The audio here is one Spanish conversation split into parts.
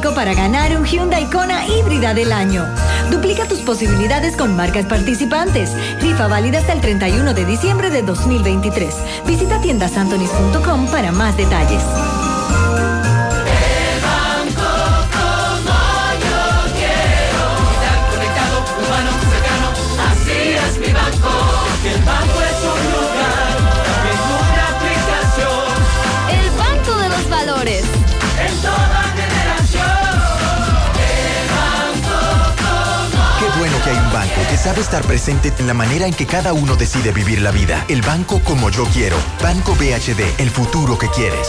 para ganar un Hyundai Kona híbrida del año. Duplica tus posibilidades con marcas participantes. Rifa válida hasta el 31 de diciembre de 2023. Visita tiendasantonis.com para más detalles. Que sabe estar presente en la manera en que cada uno decide vivir la vida. El banco como yo quiero. Banco BHD, el futuro que quieres.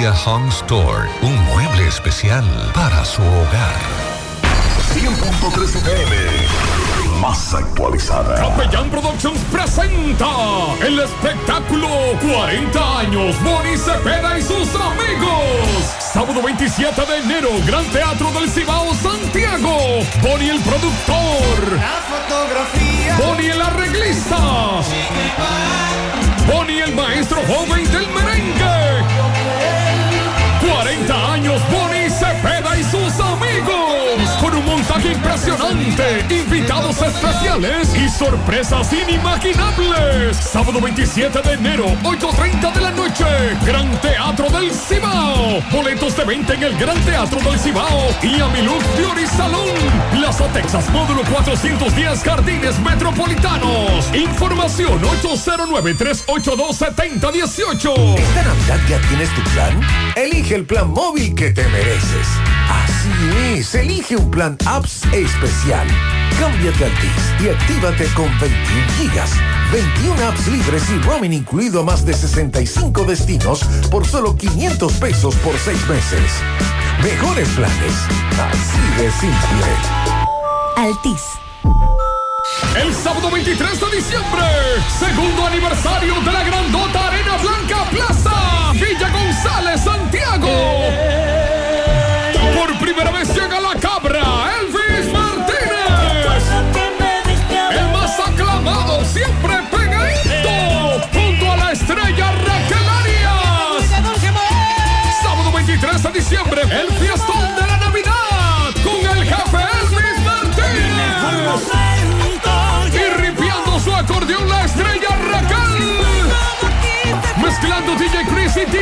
Home Store. Un mueble especial para su hogar. 100.3 FM. Más actualizada. Capellán Productions presenta el espectáculo 40 años Bonnie Cepeda y sus amigos. Sábado 27 de enero, Gran Teatro del Cibao, Santiago. Bonnie el productor. La fotografía. Bonnie el arreglista. Bonnie el maestro joven del merengue. Impresionante, invitados especiales y sorpresas inimaginables. Sábado 27 de enero, 8.30 de la noche. Gran Teatro del Cibao. Boletos de venta en el Gran Teatro del Cibao y Amiluz Beauty Salón. Plaza Texas, módulo 410, Jardines Metropolitanos. Información 809-382-7018. ¿Esta Navidad ya tienes tu plan? Elige el plan móvil que te mereces. Así es, elige un plan apps especial. Cámbiate a Altis y actívate con 21 gigas, 21 apps libres y roaming incluido a más de 65 destinos por solo 500 pesos por 6 meses. Mejores planes, así de simple. Altis. El sábado 23 de diciembre, segundo aniversario de la Grandota Arena Blanca Plaza,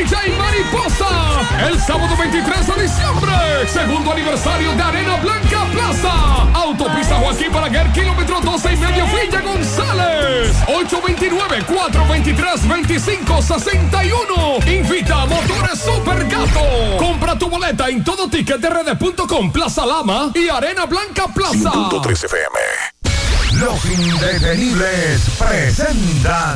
DJ Mariposa. El sábado 23 de diciembre. Segundo aniversario de Arena Blanca Plaza. Autopista Joaquín Balaguer, kilómetro 12 y medio Villa González. 829-423-2561. Invita a Motores Super Gato. Compra tu boleta en todo ticket de red.com Plaza Lama y Arena Blanca Plaza. 100.3 FM. Los indetenibles presentan.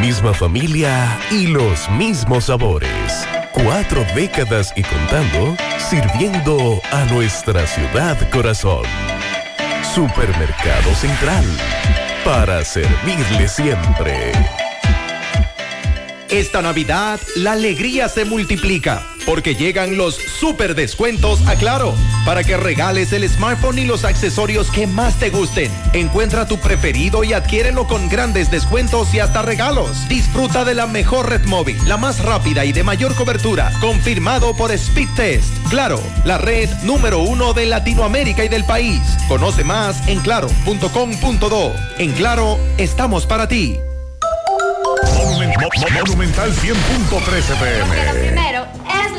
Misma familia y los mismos sabores. Cuatro décadas y contando, sirviendo a nuestra ciudad corazón. Supermercado Central, para servirle siempre. Esta Navidad, la alegría se multiplica porque llegan los super descuentos a Claro para que regales el smartphone y los accesorios que más te gusten. Encuentra tu preferido y adquiérelo con grandes descuentos y hasta regalos. Disfruta de la mejor red móvil, la más rápida y de mayor cobertura, confirmado por Speed Test. Claro, la red número uno de Latinoamérica y del país. Conoce más en claro.com.do. En Claro, estamos para ti. Monumental 100.13 pm. Primero,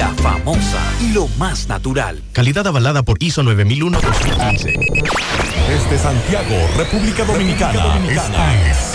La famosa y lo más natural. Calidad avalada por ISO 9001-2015. Desde Santiago, República Dominicana. Esta es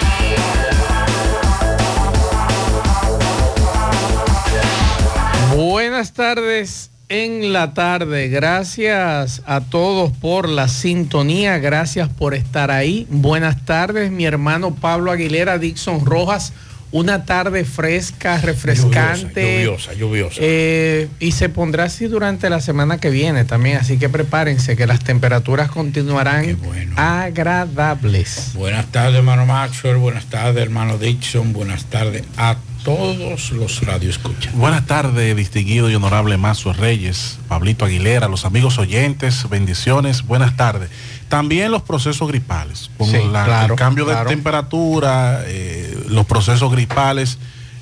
Buenas tardes en la tarde. Gracias a todos por la sintonía. Gracias por estar ahí. Buenas tardes, mi hermano Pablo Aguilera, Dixon Rojas. Una tarde fresca, refrescante. Lluviosa, lluviosa. Eh, y se pondrá así durante la semana que viene también. Así que prepárense que las temperaturas continuarán agradables. Buenas tardes, hermano Maxwell. Buenas tardes, hermano Dixon. Buenas tardes a todos los radioescuchas. Buenas tardes, distinguido y honorable Mazo Reyes, Pablito Aguilera, los amigos oyentes, bendiciones, buenas tardes. También los procesos gripales, como Sí, la- claro, el cambio claro. de temperatura, eh, los procesos gripales,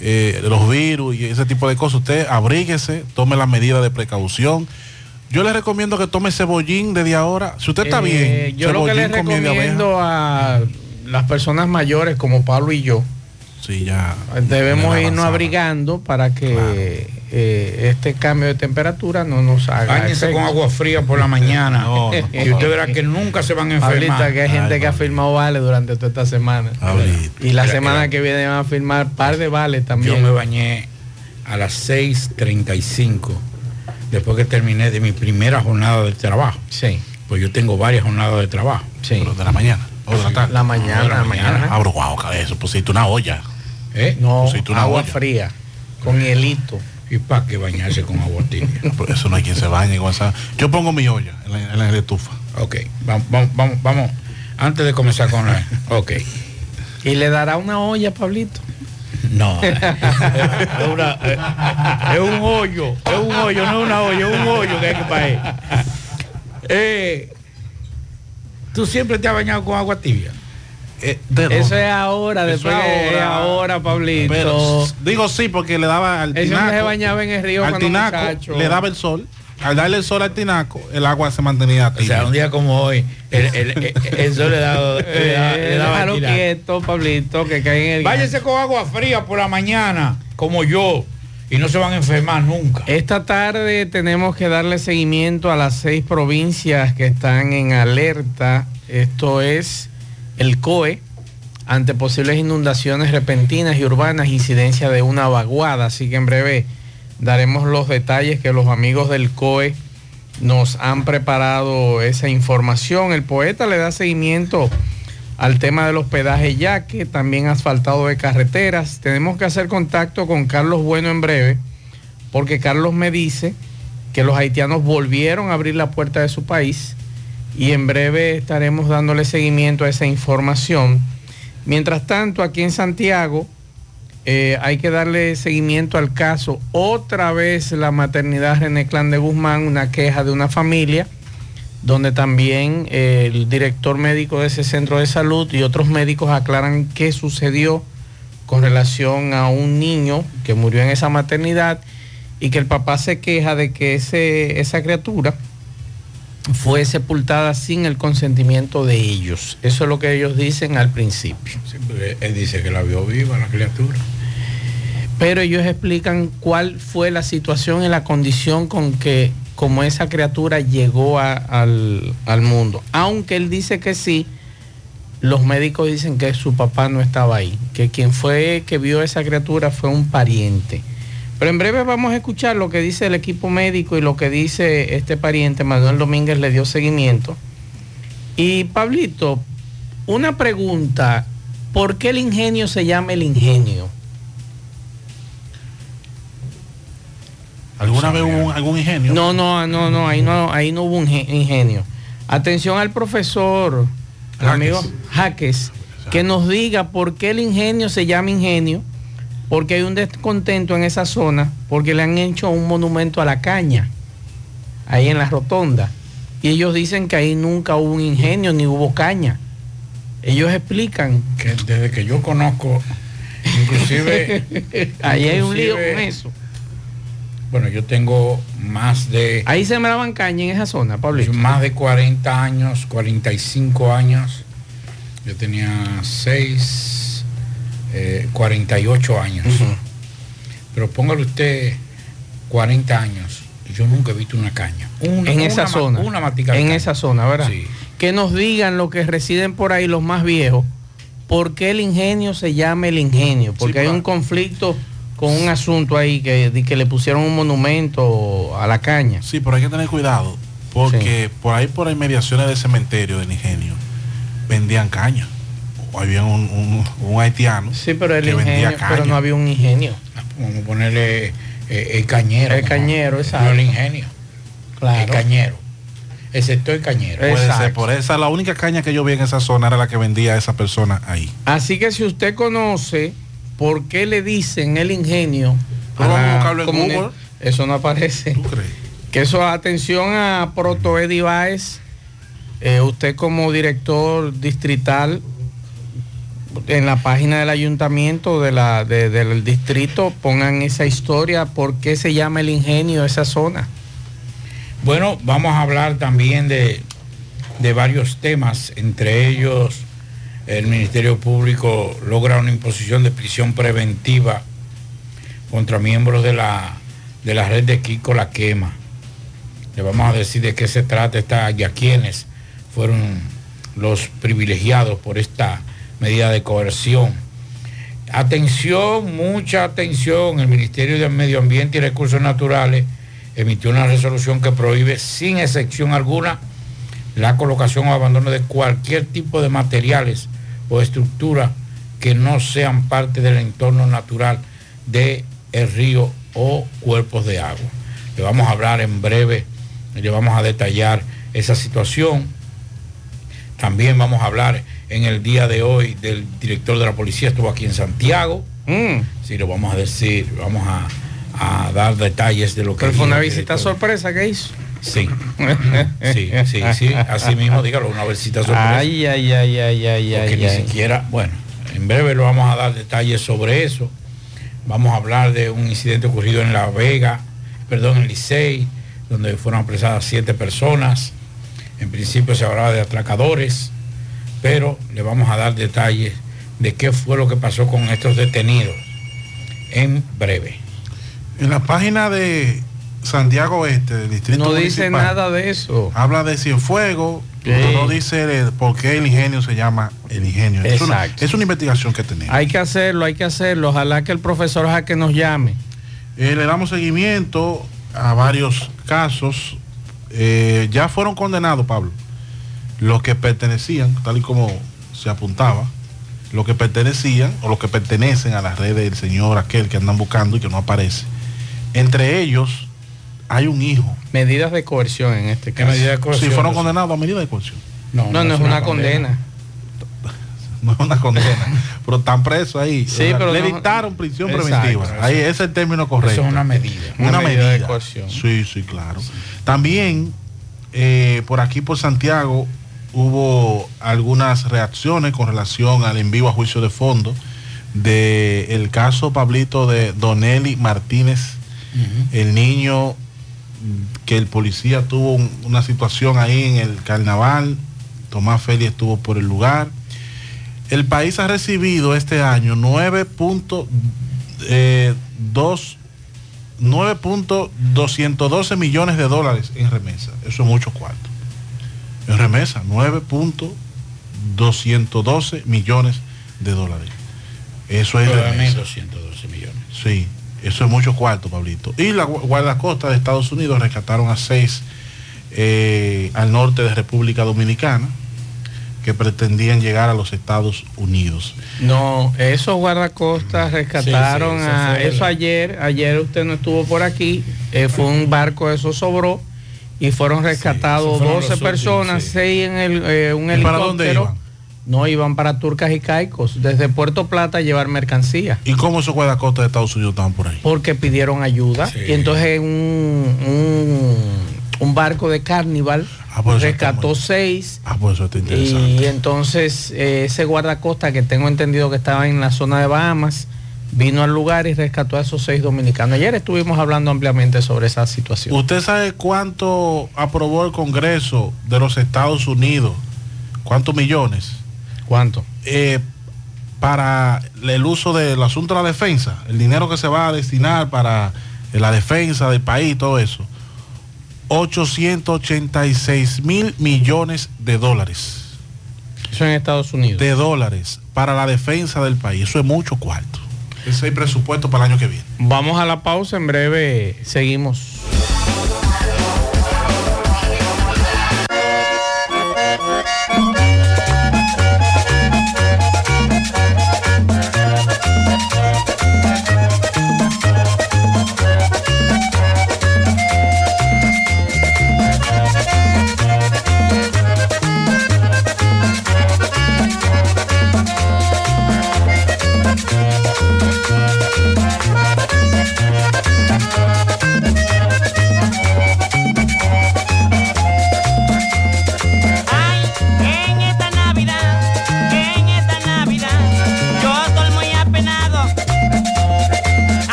eh, los virus y ese tipo de cosas. Usted abríguese, tome las medidas de precaución. Yo le recomiendo que tome cebollín desde ahora. Si usted está Eh, bien, Yo lo que con abeja. recomiendo a las personas mayores como Pablo y yo, Sí, ya. debemos irnos abrigando para que eh, este cambio de temperatura no nos haga. Báñense con agua fría por la mañana. No, no, y usted verá que nunca se van a enfermar. Pablito, que hay gente Ay, que ha firmado vale durante toda esta semana. Pablito. Y la Mira, semana que viene van a firmar par de vales Yo también. me bañé a las 6.35 después que terminé de mi primera jornada de trabajo. Sí, Pues yo tengo varias jornadas de trabajo. sí. Pero de la mañana o de la tarde. La mañana, de la la mañana. Ah, eso, pusiste una olla. ¿Eh? No, agua olla. fría, con hielito. ¿Y para qué bañarse con agua tibia? Eso no hay quien se bañe con esa. Yo pongo mi olla en la, en la estufa. Ok, vamos, vamos, vamos. Antes de comenzar con la... Ok. Y le dará una olla, Pablito. No. es, una- eh, es un hoyo. Es un hoyo, no es una olla, es un hoyo que hay que pagar. Eh, Tú siempre te has bañado con agua tibia. Eh, Eso es ahora, Eso después es ahora. ahora, Pablito. Pero, digo sí, porque le daba al hombre se tinaco. bañaba en el río al cuando tinaco muchacho. le daba el sol. Al darle el sol al tinaco, el agua se mantenía O tibia. sea, un día como hoy, el, el, el- el sol le daba, le daba- Eh, le daba déjalo quieto, Pablito, que cae en el... Váyase con agua fría por la mañana, como yo, y no se van a enfermar nunca. Esta tarde tenemos que darle seguimiento a las seis provincias que están en alerta. Esto es el COE, ante posibles inundaciones repentinas y urbanas, incidencia de una vaguada. Así que en breve daremos los detalles que los amigos del COE nos han preparado esa información. El poeta le da seguimiento al tema del hospedaje ya que también asfaltado de carreteras. Tenemos que hacer contacto con Carlos Bueno en breve, porque Carlos me dice que los haitianos volvieron a abrir la puerta de su país y en breve estaremos dándole seguimiento a esa información. Mientras tanto, aquí en Santiago eh, hay que darle seguimiento al caso. Otra vez la maternidad René Clan de Guzmán, una queja de una familia, donde también eh, el director médico de ese centro de salud y otros médicos aclaran qué sucedió con relación a un niño que murió en esa maternidad y que el papá se queja de que ese, esa criatura fue sepultada sin el consentimiento de ellos. Eso es lo que ellos dicen al principio. él dice que la vio viva la criatura. Pero ellos explican cuál fue la situación y la condición con que como esa criatura llegó a- al, al mundo. Aunque él dice que sí, los médicos dicen que su papá no estaba ahí, que quien fue que vio esa criatura fue un pariente. Pero en breve vamos a escuchar lo que dice el equipo médico y lo que dice este pariente, Manuel Domínguez le dio seguimiento. Y Pablito, una pregunta, ¿por qué el ingenio se llama el ingenio? ¿Alguna vez hubo un- algún ingenio? No, no, no, no, ahí no, ahí no hubo un ge- ingenio. Atención al profesor, al amigo Jaques, que nos diga por qué el ingenio se llama ingenio, porque hay un descontento en esa zona, porque le han hecho un monumento a la caña, ahí en la rotonda. Y ellos dicen que ahí nunca hubo un ingenio ni hubo caña. Ellos explican. Que desde que yo conozco, inclusive... ahí hay un lío con eso. Bueno, yo tengo más de... Ahí sembraban caña en esa zona, Pablito. Más de 40 años, 45 años. Yo tenía 6, 48 años. Pero póngale usted 40 años. Yo nunca he visto una caña. Una- en esa zona. Una matica en caña. esa zona, ¿verdad? Sí. Que nos digan los que residen por ahí, los más viejos, por qué el ingenio se llama el ingenio. Porque Sí, hay un conflicto con un asunto ahí que, de que le pusieron un monumento a la caña. Sí, pero hay que tener cuidado, porque por ahí, por inmediaciones del cementerio del ingenio, vendían caña. Había un, un- un haitiano Sí, pero el que vendía ingenio, caña. pero no había un ingenio. Vamos a ponerle eh, el cañero. El cañero, no exacto. el ingenio. Claro. El cañero. Excepto el cañero. Puede ser, por esa, la única caña que yo vi en esa zona era la que vendía esa persona ahí. Así que si usted conoce por qué le dicen el ingenio, Pero vamos a buscarlo en comuni- Google. eso no aparece. Que eso, atención a Proto Edi Báez, eh, usted como director distrital, en la página del ayuntamiento de la, de- del distrito, pongan esa historia, por qué se llama el ingenio esa zona. Bueno, vamos a hablar también de, de varios temas, entre ellos el Ministerio Público logra una imposición de prisión preventiva contra miembros de la, de la red de Kiko La Quema. Le vamos a decir de qué se trata esta, y a quiénes fueron los privilegiados por esta medida de coerción. Atención, mucha atención. El Ministerio del Medio Ambiente y Recursos Naturales emitió una resolución que prohíbe sin excepción alguna la colocación o abandono de cualquier tipo de materiales o estructura que no sean parte del entorno natural de el río o cuerpos de agua. Le vamos a hablar en breve, le vamos a detallar esa situación. También vamos a hablar en el día de hoy del director de la policía, estuvo aquí en Santiago. Sí, lo vamos a decir, vamos a, a dar detalles de lo que Pero fue una visita sorpresa que hizo. Sí. Sí, sí, sí. Así mismo, dígalo, una visita sorpresa. Ay, ay, ay, ay, ay, Porque ay, ni ay. siquiera, bueno, en breve lo vamos a dar detalles sobre eso. Vamos a hablar de un incidente ocurrido en La Vega, perdón, en Licey, donde fueron apresadas siete personas. En principio se hablaba de atracadores, pero le vamos a dar detalles de qué fue lo que pasó con estos detenidos en breve. En la página de Santiago Oeste, del distrito No dice municipal, nada de eso. Habla de Cienfuegos, pero no dice por qué el ingenio se llama el ingenio. Es una, es una investigación que tenemos. Hay que hacerlo, hay que hacerlo. Ojalá que el profesor Jaque nos llame. Eh, le damos seguimiento a varios casos. Eh, ya fueron condenados, Pablo, los que pertenecían, tal y como se apuntaba, los que pertenecían o los que pertenecen a las redes del señor aquel que andan buscando y que no aparece. Entre ellos hay un hijo. Medidas de coerción en este caso. Sí, fueron condenados a medida de coerción. No, no, es una condena. No es una condena. pero están presos ahí. Sí, O sea, pero le no- dictaron prisión Exacto, preventiva. eso- Ahí ese es el término correcto. Eso es una medida. Una, Una medida, medida de coerción. Sí, sí, claro. También eh, por aquí por Santiago hubo algunas reacciones con relación al envío a juicio de fondo de el caso Pablito de Donelli Martínez, el niño que el policía tuvo un- una situación ahí en el carnaval, Tomás Feli estuvo por el lugar. El país ha recibido este año 9.2 eh, dos- 9.212 millones de dólares en remesa. Eso es mucho cuarto. En remesa, 9.212 millones de dólares. Eso es Pero dame remesa. 212 millones. Sí, eso es mucho cuarto, Pablito. Y la gu- guardacosta de Estados Unidos rescataron a seis eh, al norte de República Dominicana que pretendían llegar a los Estados Unidos. No, esos guardacostas rescataron Sí, sí, eso a eso ayer. Ayer usted no estuvo por aquí. eh, fue un barco, eso sobró y fueron rescatados fueron 12 los últimos, personas, sí. 6 en el, eh, un ¿Y helicóptero. para dónde iban? No iban para Turcas y Caicos, desde Puerto Plata a llevar mercancía. ¿Y cómo esos guardacostas de Estados Unidos estaban por ahí? Porque pidieron ayuda. Y entonces un, un, un barco de Carnival por eso rescató seis. Ah, pues eso está interesante. Y entonces eh, ese guardacosta que tengo entendido que estaba en la zona de Bahamas, vino al lugar y rescató a esos seis dominicanos. Ayer estuvimos hablando ampliamente sobre esa situación. ¿Usted sabe cuánto aprobó el Congreso de los Estados Unidos? ¿Cuántos millones? ¿Cuánto? Eh, para el uso del asunto de la defensa, el dinero que se va a destinar para la defensa del país, todo eso. 886 mil millones de dólares. Eso en Estados Unidos. De dólares para la defensa del país. Eso es mucho cuarto. Ese presupuesto para el año que viene. Vamos a la pausa, en breve seguimos.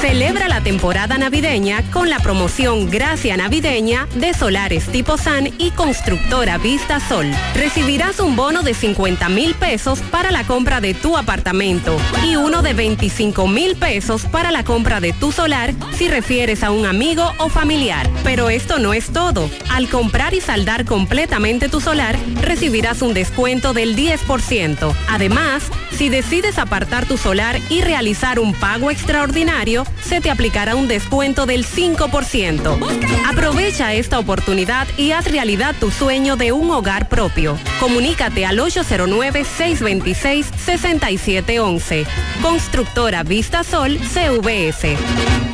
Celebra la temporada navideña con la promoción Gracia Navideña de Solares Tipo San y Constructora Vista Sol. Recibirás un bono de 50 mil pesos para la compra de tu apartamento y uno de 25 mil pesos para la compra de tu solar si refieres a un amigo o familiar. Pero esto no es todo. Al comprar y saldar completamente tu solar, recibirás un descuento del 10%. Además, si decides apartar tu solar y realizar un pago extraordinario, se te aplicará un descuento del 5%. Aprovecha esta oportunidad y haz realidad tu sueño de un hogar propio. Comunícate al 809-626-6711. Constructora Vista Sol CVS.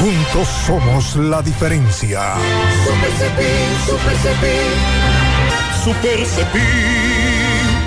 Juntos somos la diferencia. Super Cepín, Super Cepín. Super Cepín.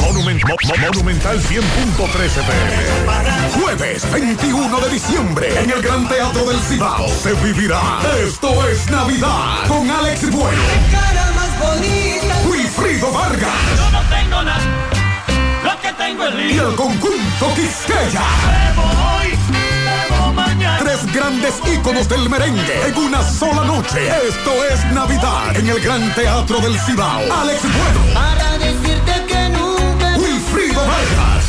Monument- Mo- Mo- Monumental 100.13 pm. Jueves 21 de diciembre en el Gran Teatro del Cibao se vivirá Esto es Navidad con Alex Bueno, Wilfrido Vargas Yo no tengo nada. Lo que tengo es y lío. el conjunto Quisqueya. Bebo hoy, bebo mañana. Tres grandes íconos del merengue en una sola noche. Esto es Navidad en el Gran Teatro del Cibao. Alex Bueno,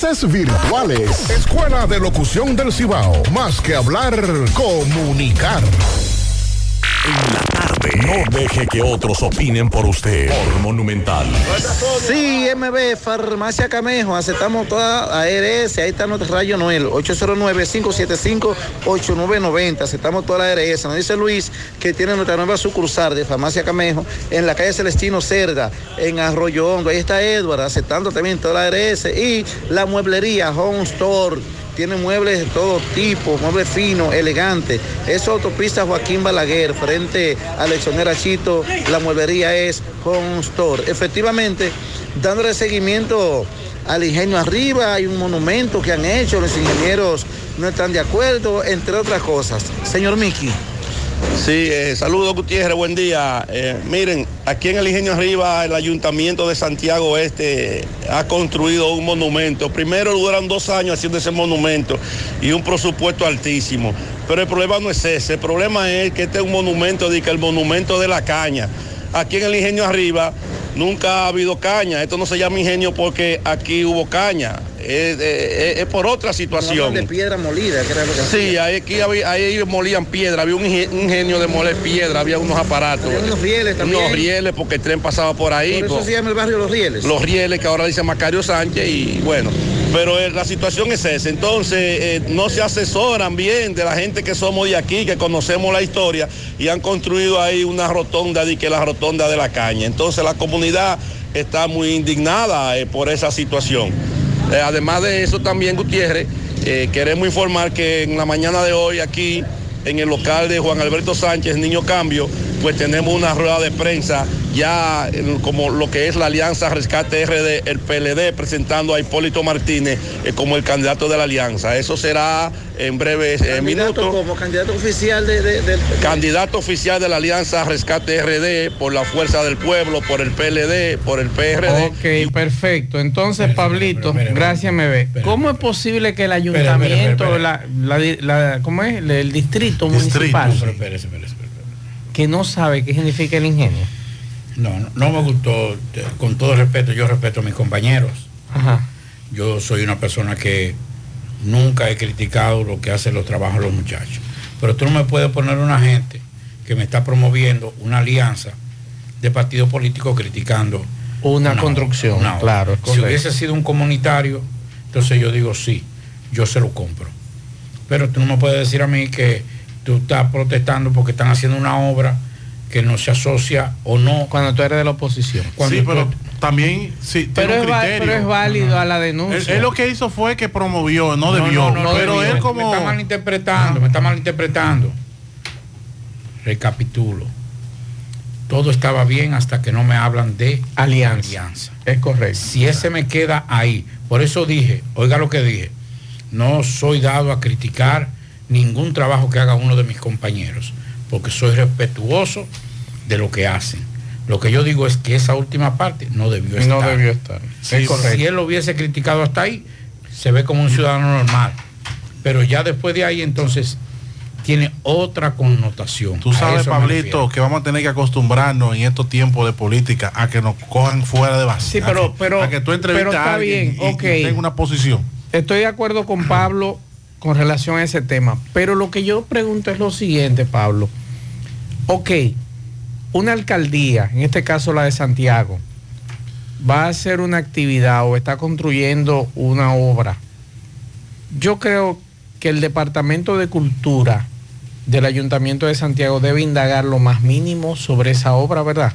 Virtuales. Escuela de Locución del Cibao. Más que hablar, comunicar. En la tarde. No deje que otros opinen por usted. Monumental. Sí, MB, Farmacia Camejo, aceptamos toda ARS, ahí está nuestro rayo Noel, 809-575-8990, aceptamos toda la ARS. Nos dice Luis que tiene nuestra nueva sucursal de Farmacia Camejo en la calle Celestino Cerda, en Arroyo Hondo. Ahí está Edward, aceptando también toda la ARS y la mueblería Home Store tiene muebles de todo tipo, muebles finos, elegantes. Es autopista Joaquín Balaguer, frente a Leccionera Chito, la mueblería es Home. Efectivamente, dándole seguimiento al ingenio arriba, hay un monumento que han hecho, los ingenieros no están de acuerdo, entre otras cosas. Señor Miki. Sí, eh, saludos Gutiérrez, buen día. Eh, miren, aquí en el Ingenio Arriba, el Ayuntamiento de Santiago Este ha construido un monumento. Primero duran dos años haciendo ese monumento y un presupuesto altísimo. Pero el problema no es ese, el problema es que este es un monumento, de que el monumento de la caña. Aquí en el Ingenio Arriba nunca ha habido caña. Esto no se llama ingenio porque aquí hubo caña. Es, es- es por otra situación. de piedra molida, que era lo que Sí, ahí, aquí había- ahí molían piedra, había un inge- un ingenio de moler piedra, había unos aparatos. Había unos rieles también. Unos rieles porque el tren pasaba por ahí. Por eso se llama el barrio Los Rieles. los rieles que ahora dice Macario Sánchez y bueno, pero eh, la situación es esa. Entonces eh, no se asesoran bien de la gente que somos de aquí, que conocemos la historia y han construido ahí una rotonda, de que la rotonda de la caña. Entonces la comunidad está muy indignada eh, por esa situación. Además de eso también, Gutiérrez, queremos informar que en la mañana de hoy aquí en el local de Juan Alberto Sánchez, Niño Cambio, pues tenemos una rueda de prensa ya como lo que es la Alianza Rescate RD, el PLD, presentando a Hipólito Martínez eh, como el candidato de la Alianza. Eso será en breves eh, minutos. como candidato oficial de, de- del- Candidato oficial de la Alianza Rescate RD por la Fuerza del Pueblo, por el PLD, por el PRD. Ok, perfecto. Entonces, Pablito, gracias, MB. ¿Cómo es posible que el ayuntamiento. La, la ¿cómo es? El, distrito, Distrito. municipal, espérese, espérese. Que no sabe qué significa el ingenio? No, no, no me gustó, con todo respeto, yo respeto a mis compañeros. Ajá. Yo soy una persona que nunca he criticado lo que hacen los trabajos los muchachos. Pero tú no me puedes poner una gente que me está promoviendo una alianza de partidos políticos criticando Una construcción, una claro, Si correcto. hubiese sido un comunitario, entonces yo digo sí, yo se lo compro. Pero tú no me puedes decir a mí que tú estás protestando porque están haciendo una obra que no se asocia o no. Cuando tú eres de la oposición. Cuando sí, tú- pero también sí, Pero tiene es, un criterio. pero es válido a la denuncia. él lo que hizo fue que promovió, no, No, debió. no, no, pero debió. él como... Me está malinterpretando, me está malinterpretando. Recapitulo. Todo estaba bien hasta que no me hablan de alianza. Es correcto. Si ese me queda ahí. Por eso dije, oiga lo que dije, no soy dado a criticar ningún trabajo que haga uno de mis compañeros, porque soy respetuoso de lo que hacen. Lo que yo digo es que esa última parte no debió estar. No debió estar. Sí, Es correcto. si él lo hubiese criticado hasta ahí, se ve como un ciudadano normal. Pero ya después de ahí, entonces, tiene otra connotación. Tú sabes, Pablito, que vamos a tener que acostumbrarnos en estos tiempos de política a que nos cojan fuera de base. Sí, pero, a que, pero, a que tú entrevistas pero está a alguien bien, y, ok. y tenga una posición. Estoy de acuerdo con Pablo con relación a ese tema, pero lo que yo pregunto es lo siguiente, Pablo. Ok, una alcaldía, en este caso la de Santiago, va a hacer una actividad o está construyendo una obra. Yo creo que el Departamento de Cultura del Ayuntamiento de Santiago debe indagar lo más mínimo sobre esa obra, ¿verdad?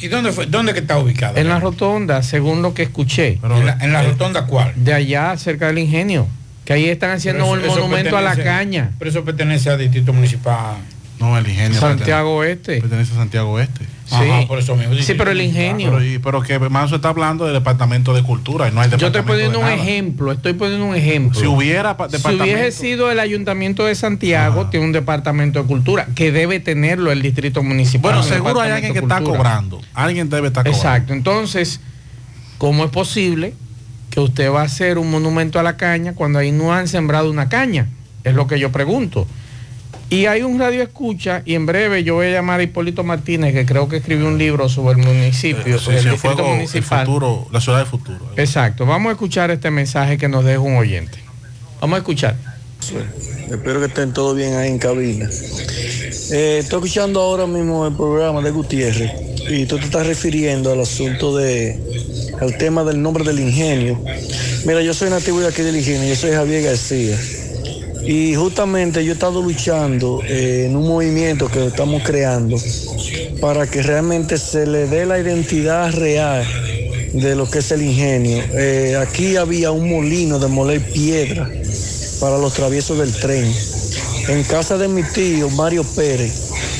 ¿Y dónde fue? ¿Dónde que está ubicada? En la rotonda, según lo que escuché. ¿En la, en la rotonda cuál? De allá, cerca del ingenio. Que ahí están haciendo un eso- eso monumento a la caña. Pero eso pertenece al distrito municipal. No, el ingenio. Santiago Este. Pertenece a Santiago Este. Sí. Ajá, por eso mismo, Sí, pero el ingenio. Pero, pero que Manso está hablando del departamento de cultura y no hay Yo departamento estoy poniendo de un nada. ejemplo, estoy poniendo un ejemplo. Si hubiera Si hubiese sido el ayuntamiento de Santiago, tiene un departamento de cultura, que debe tenerlo el distrito municipal. Bueno, un seguro hay alguien que está cobrando. Alguien debe estar cobrando. Exacto. Entonces, ¿cómo es posible que usted va a hacer un monumento a la caña cuando ahí no han sembrado una caña? Es lo que yo pregunto. Y hay un radio escucha y en breve yo voy a llamar a Hipólito Martínez, que creo que escribió un libro sobre el municipio, Eh, sobre el distrito Cienfuegos, el municipal. futuro, la ciudad del futuro. Exacto, vamos a escuchar este mensaje que nos deja un oyente. Vamos a escuchar. Espero que estén todos bien ahí en cabina. Eh, estoy escuchando ahora mismo el programa de Gutiérrez y tú te estás refiriendo al asunto de al tema del nombre del ingenio. Mira, yo soy nativo de aquí del ingenio, yo soy Javier García. Y justamente yo he estado luchando eh, en un movimiento que estamos creando para que realmente se le dé la identidad real de lo que es el ingenio. Eh, aquí había un molino de moler piedra para los traviesos del tren. En casa de mi tío, Mario Pérez,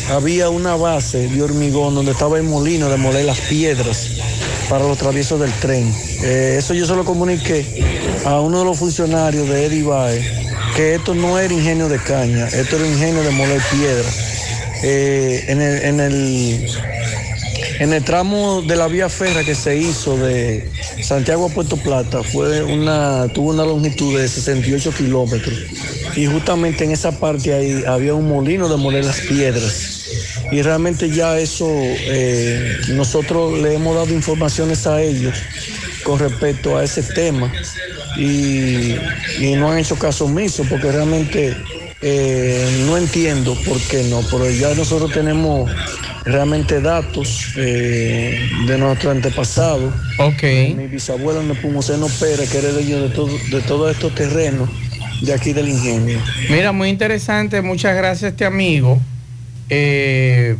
había una base de hormigón donde estaba el molino de moler las piedras para los traviesos del tren. Eh, eso yo se lo comuniqué a uno de los funcionarios de Eddie Baez, que esto no era ingenio de caña, esto era ingenio de moler piedra. Eh, en, el, en el tramo de la vía férrea que se hizo de Santiago a Puerto Plata fue una, tuvo una longitud de 68 kilómetros. Y justamente en esa parte ahí había un molino de moler las piedras. Y realmente ya eso eh, nosotros le hemos dado informaciones a ellos con respecto a ese tema. Y, no han hecho caso omiso porque realmente eh, no entiendo por qué no, pero ya nosotros tenemos realmente datos eh, de nuestro antepasado. Ok. Mi bisabuelo Nepomuceno Pérez, que era el dueño de, todo, de todos estos terrenos de aquí del ingenio. Mira, muy interesante, muchas gracias a este amigo. eh,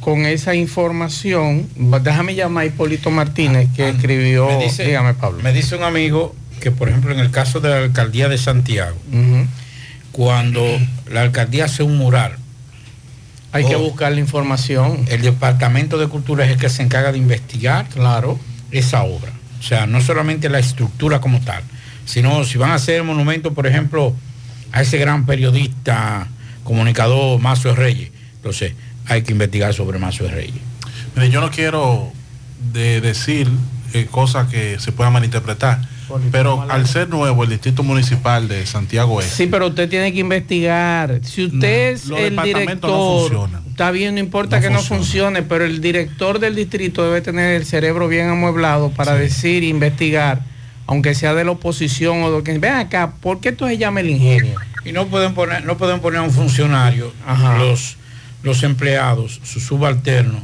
con esa información, déjame llamar a Hipólito Martínez, que escribió. Me dice, dígame, Pablo. me dice un amigo que, por ejemplo, en el caso de la alcaldía de Santiago, cuando la alcaldía hace un mural, Hay que o buscar la información. El departamento de cultura es el que se encarga de investigar, claro, esa obra. O sea, no solamente la estructura como tal, sino si van a hacer monumento, por ejemplo, a ese gran periodista, comunicador Mazo Reyes. Entonces, hay que investigar sobre Mazo Reyes. Mire, yo no quiero de decir eh, cosas que se puedan malinterpretar, pero al ser nuevo el distrito municipal de Santiago Este, Sí, pero usted tiene que investigar. Si usted es los el departamentos no director, funcionan. está bien, no importa No que no funcione, pero el director del distrito debe tener el cerebro bien amueblado para decir, investigar, aunque sea de la oposición o de lo que. Ven acá, ¿por qué esto se llama el ingenio? Y no pueden poner, no pueden poner a un funcionario, los, los empleados, sus subalternos,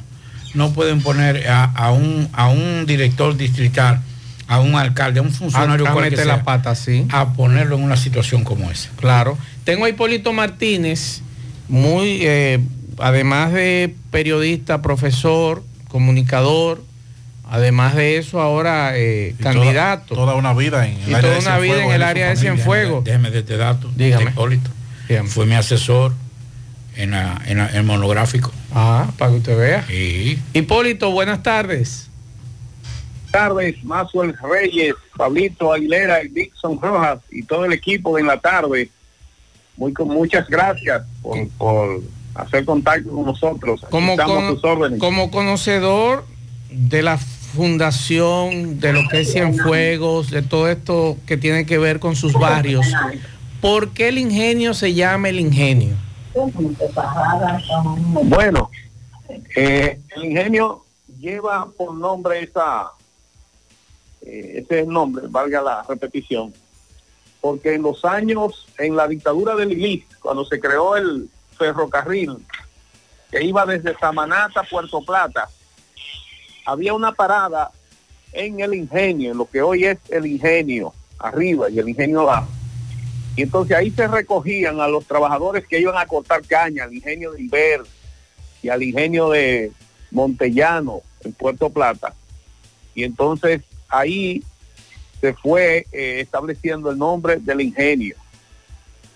no pueden poner a, a un, a un director distrital, a un alcalde, a un funcionario A- a cual que meter sea, la pata, sí. a ponerlo en una situación como esa. Claro. Tengo a Hipólito Martínez, muy, eh, además de periodista, profesor, comunicador, además de eso ahora eh, toda- candidato. Toda, una vida en el Y área toda de una vida en el área de. Cienfuegos. Déjeme de este dato. Dígame. de Hipólito. Fue mi asesor en, el monográfico. Ah, para que usted vea. Sí. Hipólito, buenas tardes. Tardes, Maxwell Reyes, Pablito Aguilera, Dixon Rojas y todo el equipo de en la tarde. Muy con muchas gracias por, por hacer contacto con nosotros. Aquí Como, sus órdenes. como conocedor de la fundación, de lo que es Cienfuegos, de todo esto que tiene que ver con sus barrios, ¿por qué el ingenio se llama el ingenio? Bueno, eh, el ingenio lleva por nombre esa, eh, ese es el nombre, valga la repetición, porque en los años, en la dictadura de Lili, cuando se creó el ferrocarril que iba desde Samanata a Puerto Plata, había una parada en el ingenio, en lo que hoy es el ingenio, arriba y el ingenio abajo. Y entonces ahí se recogían a los trabajadores que iban a cortar caña, al ingenio de Iber y al ingenio de Montellano en Puerto Plata. Y entonces ahí se fue eh, estableciendo el nombre del ingenio.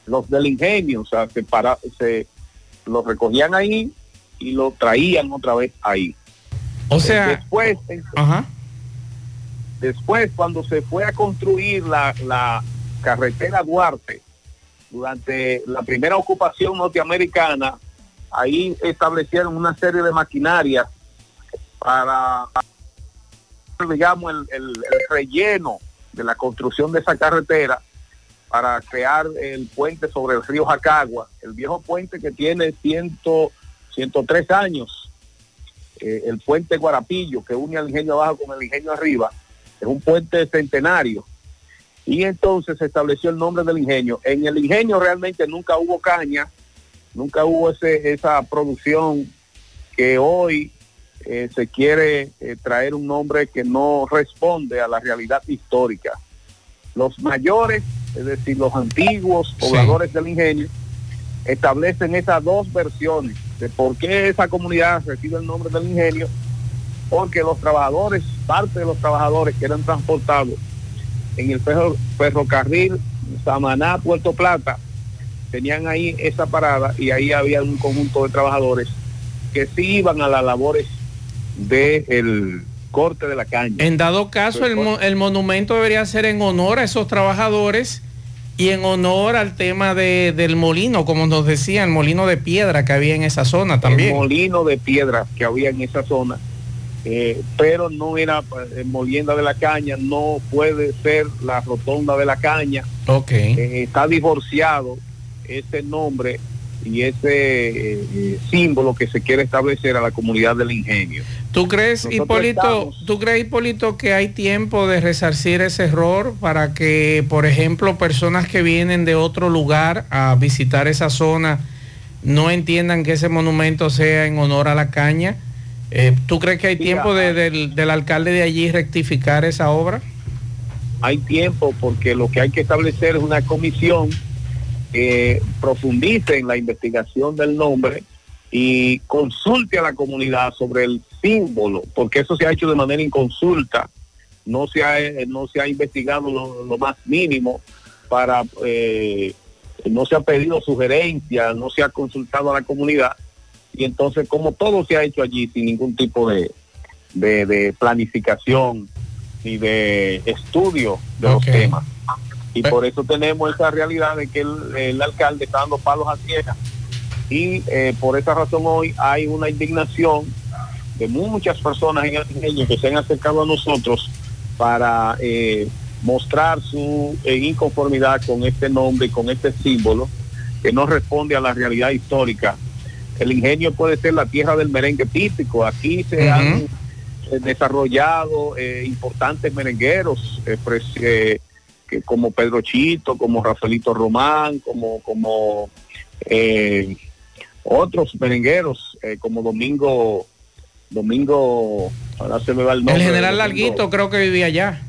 Los del ingenio, o sea, se, para, se los recogían ahí y lo traían otra vez ahí. O sea, después, Ajá. después cuando se fue a construir la, la carretera Duarte durante la primera ocupación norteamericana, ahí establecieron una serie de maquinarias para, digamos, el, el- el relleno de la construcción de esa carretera para crear el puente sobre el río Jacagua, el viejo puente que tiene 100, 103 años, eh, el puente Guarapillo que une al ingenio abajo con el ingenio arriba, es un puente centenario. Y entonces se estableció el nombre del ingenio. En el ingenio realmente nunca hubo caña, nunca hubo ese, esa producción que hoy eh, se quiere eh, traer un nombre que no responde a la realidad histórica. Los mayores, es decir, los antiguos pobladores del ingenio, establecen esas dos versiones de por qué esa comunidad recibe el nombre del ingenio, porque los trabajadores, parte de los trabajadores que eran transportados en el ferro- ferrocarril Samaná, Puerto Plata, tenían ahí esa parada y ahí había un conjunto de trabajadores que sí iban a las labores del corte de la caña. En dado caso, el, mo- el monumento debería ser en honor a esos trabajadores y en honor al tema de- del molino, como nos decía, el molino de piedra que había en esa zona el también. molino de piedra que había en esa zona, eh, pero no era eh, molienda de la caña, no puede ser la rotonda de la caña. Ok. Eh, está divorciado ese nombre y ese eh, símbolo que se quiere establecer a la comunidad del ingenio. ¿Tú crees, Nosotros Hipólito, estamos- tú crees, Hipólito, que hay tiempo de resarcir ese error para que, por ejemplo, personas que vienen de otro lugar a visitar esa zona no entiendan que ese monumento sea en honor a la caña? Eh, ¿Tú crees que hay tiempo de- del, del alcalde de allí rectificar esa obra? hay tiempo porque lo que hay que establecer es una comisión que profundice en la investigación del nombre y consulte a la comunidad sobre el símbolo, porque eso se ha hecho de manera inconsulta, no se ha, eh, no se ha investigado lo, lo más mínimo para, eh, no se ha pedido sugerencias, no se ha consultado a la comunidad y entonces como todo se ha hecho allí sin ningún tipo de, de, de planificación ni de estudio de los temas. Y por eso tenemos esa realidad de que el, el alcalde está dando palos a ciegas. Y eh, por esa razón hoy hay una indignación muchas personas en el que se han acercado a nosotros para eh, mostrar su eh, inconformidad con este nombre y con este símbolo que no responde a la realidad histórica. El ingenio puede ser la tierra del merengue típico. Aquí se han eh, desarrollado eh, importantes merengueros que como Pedro Chito, como Rafaelito Román, como como otros merengueros como Domingo Domingo ahora se me va el nombre El general Larguito creo que vivía allá.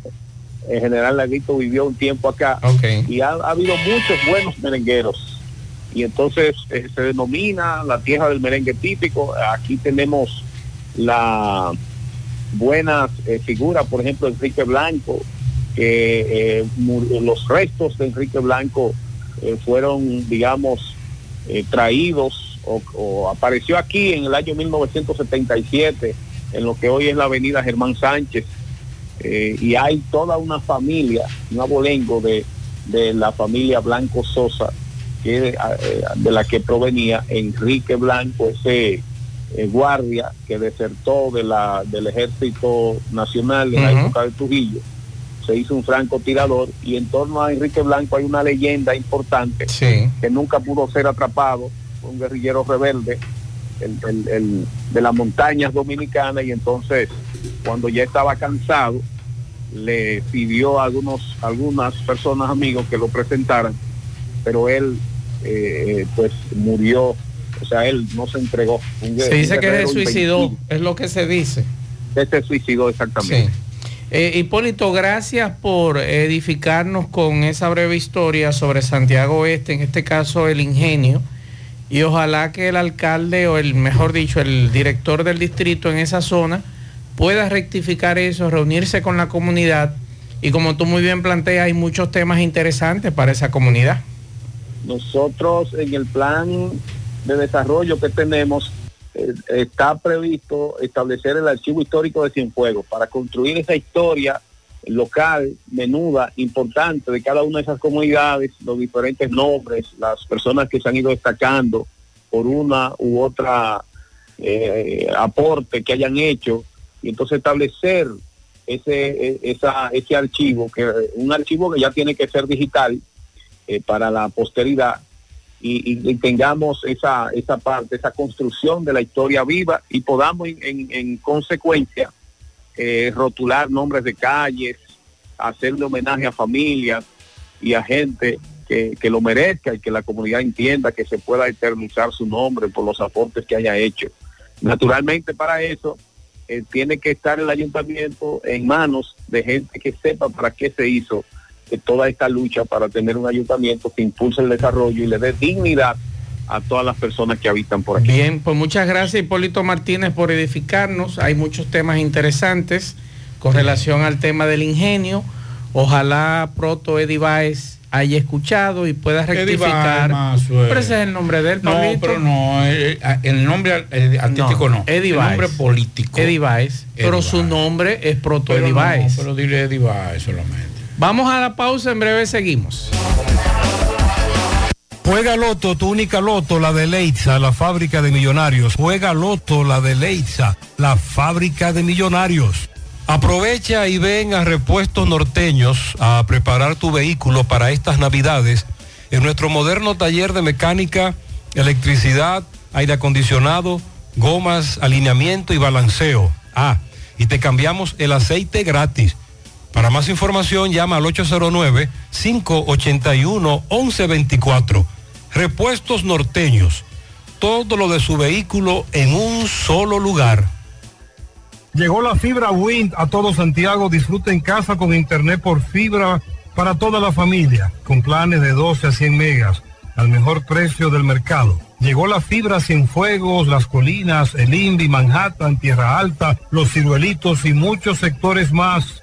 el general Laguito vivió un tiempo acá. Y ha, ha habido muchos buenos merengueros. Y entonces eh, se denomina la tierra del merengue típico. Aquí tenemos la buenas eh, figuras por ejemplo Enrique Blanco que eh, los restos de Enrique Blanco fueron digamos traídos o, o apareció aquí en el año 1977 en lo que hoy es la avenida Germán Sánchez eh, y hay toda una familia, un abolengo de, de la familia Blanco Sosa, que, eh, de la que provenía Enrique Blanco, ese eh, guardia que desertó de la, del ejército nacional en la Ujú. época de Trujillo. Se hizo un francotirador y en torno a Enrique Blanco hay una leyenda importante que nunca pudo ser atrapado, fue un guerrillero rebelde el, el- el- de las montañas dominicanas y entonces cuando ya estaba cansado le pidió a algunos algunas personas amigos que lo presentaran pero él eh, pues murió o sea él no se entregó Un Se dice que se suicidó, es lo que se dice. Él se suicidó exactamente Sí. Eh, Hipólito, gracias por edificarnos con esa breve historia sobre Santiago Oeste, en este caso el ingenio, y ojalá que el alcalde o el, mejor dicho, el director del distrito en esa zona pueda rectificar eso, reunirse con la comunidad y como tú muy bien planteas, hay muchos temas interesantes para esa comunidad. Nosotros en el plan de desarrollo que tenemos eh, está previsto establecer el archivo histórico de Cienfuegos para construir esa historia local, menuda, importante de cada una de esas comunidades, los diferentes nombres, las personas que se han ido destacando por una u otra eh, aporte que hayan hecho. Y entonces establecer ese, e- esa, ese archivo, que un archivo que ya tiene que ser digital eh, para la posteridad. Y, tengamos esa, esa parte, esa construcción de la historia viva y podamos en consecuencia eh, rotular nombres de calles, hacerle homenaje a familias y a gente que, que lo merezca y que la comunidad entienda que se pueda eternizar su nombre por los aportes que haya hecho. Naturalmente para eso eh, tiene que estar el ayuntamiento en manos de gente que sepa para qué se hizo eh, toda esta lucha para tener un ayuntamiento que impulse el desarrollo y le dé dignidad a todas las personas que habitan por aquí. Bien, pues muchas gracias Hipólito Martínez por edificarnos. Hay muchos temas interesantes con relación al tema del ingenio. Ojalá pronto Eddie Baez haya escuchado y pueda rectificar. Baez, Mazuel. Pero ese es el nombre de él, No, Pablito. pero no, el, el nombre eh, artístico no. Eddie el Baez. nombre político. Eddie Baez. Eddie pero su nombre es Proto Pero Eddie no, pero dile Eddie Baez solamente. Vamos a la pausa, en breve seguimos. Juega Loto, tu única Loto, la de Leitza, la fábrica de millonarios. Juega Loto, la de Leitza, la fábrica de millonarios. Aprovecha y ven a Repuestos Norteños a preparar tu vehículo para estas navidades en nuestro moderno taller de mecánica, electricidad, aire acondicionado, gomas, alineamiento y balanceo. Ah, y te cambiamos el aceite gratis. Para más información llama al 809-581-1124. Repuestos norteños. Todo lo de su vehículo en un solo lugar. Llegó la fibra Wind a todo Santiago. Disfruta en casa con internet por fibra para toda la familia, con planes de 12 a 100 megas, al mejor precio del mercado. Llegó la fibra Cienfuegos, Las Colinas, El Indy, Manhattan, Tierra Alta, Los Ciruelitos y muchos sectores más.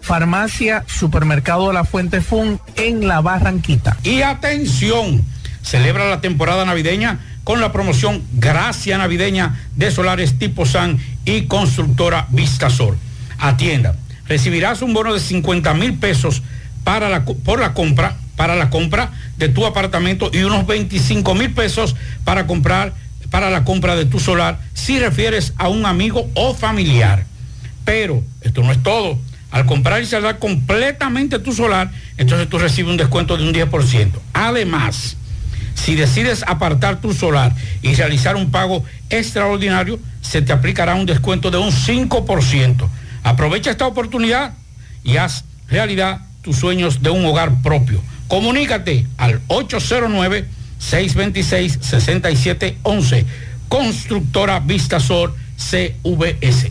Farmacia Supermercado La Fuente Fun en La Barranquita. Y atención, celebra la temporada navideña con la promoción Gracia Navideña de Solares Tipo San y Constructora Vistasol. Atienda, recibirás un bono de 50 mil pesos para la, por la compra, para la compra de tu apartamento y unos 25 mil pesos para comprar para la compra de tu solar si refieres a un amigo o familiar. Pero esto no es todo. Al comprar y saldar completamente tu solar, entonces tú recibes un descuento de un 10%. Además, si decides apartar tu solar y realizar un pago extraordinario, se te aplicará un descuento de un 5%. Aprovecha esta oportunidad y haz realidad tus sueños de un hogar propio. Comunícate al 809-626-6711. Constructora Vistasol CVS.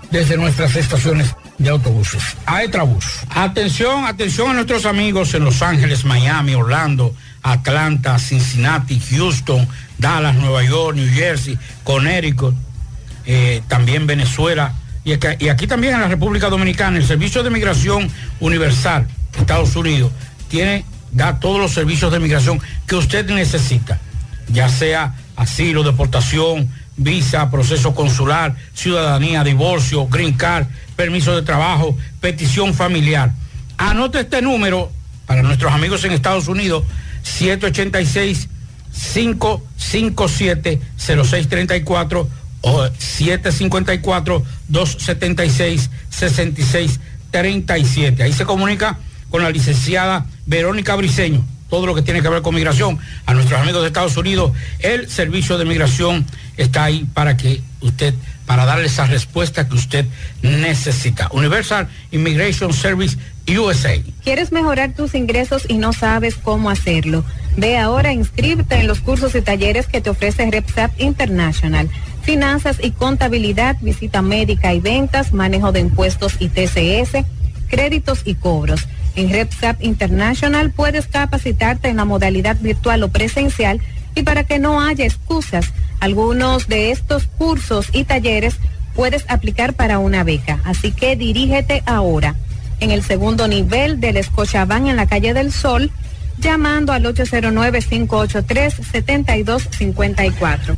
desde nuestras estaciones de autobuses. Aetrabús. Atención, atención a nuestros amigos en Los Ángeles, Miami, Orlando, Atlanta, Cincinnati, Houston, Dallas, Nueva York, New Jersey, Connecticut, eh, también Venezuela y aquí, y aquí también en la República Dominicana. El Servicio de Migración Universal, Estados Unidos, tiene, da todos los servicios de migración que usted necesita, ya sea asilo, deportación, visa, proceso consular, ciudadanía, divorcio, green card, permiso de trabajo, petición familiar. Anote este número para nuestros amigos en Estados Unidos, 786 557 0634 o 754-276-6637. Ahí se comunica con la licenciada Verónica Briceño, todo lo que tiene que ver con migración. A nuestros amigos de Estados Unidos, el servicio de migración está ahí para que usted, para darle esa respuesta que usted necesita. Universal Immigration Service USA. ¿Quieres mejorar tus ingresos y no sabes cómo hacerlo? Ve ahora inscríbete en los cursos y talleres que te ofrece RepSap International. Finanzas y contabilidad, visita médica y ventas, manejo de impuestos y TCS, créditos y cobros. En RepSap International puedes capacitarte en la modalidad virtual o presencial y para que no haya excusas, algunos de estos cursos y talleres puedes aplicar para una beca. Así que dirígete ahora en el segundo nivel del Escochabán en la calle del Sol, llamando al 809-583-7254.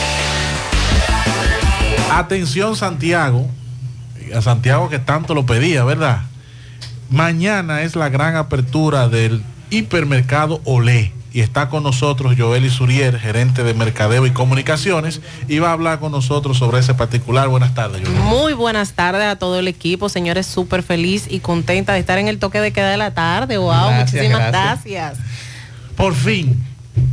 Atención Santiago, a Santiago que tanto lo pedía, ¿verdad? Mañana es la gran apertura del hipermercado Olé y está con nosotros Joel Isurier, gerente de Mercadeo y Comunicaciones, y va a hablar con nosotros sobre ese particular. Buenas tardes, Joel. Muy buenas tardes a todo el equipo, señores, súper feliz y contenta de estar en el toque de queda de la tarde. Wow, Gracias, muchísimas gracias. gracias. Por fin,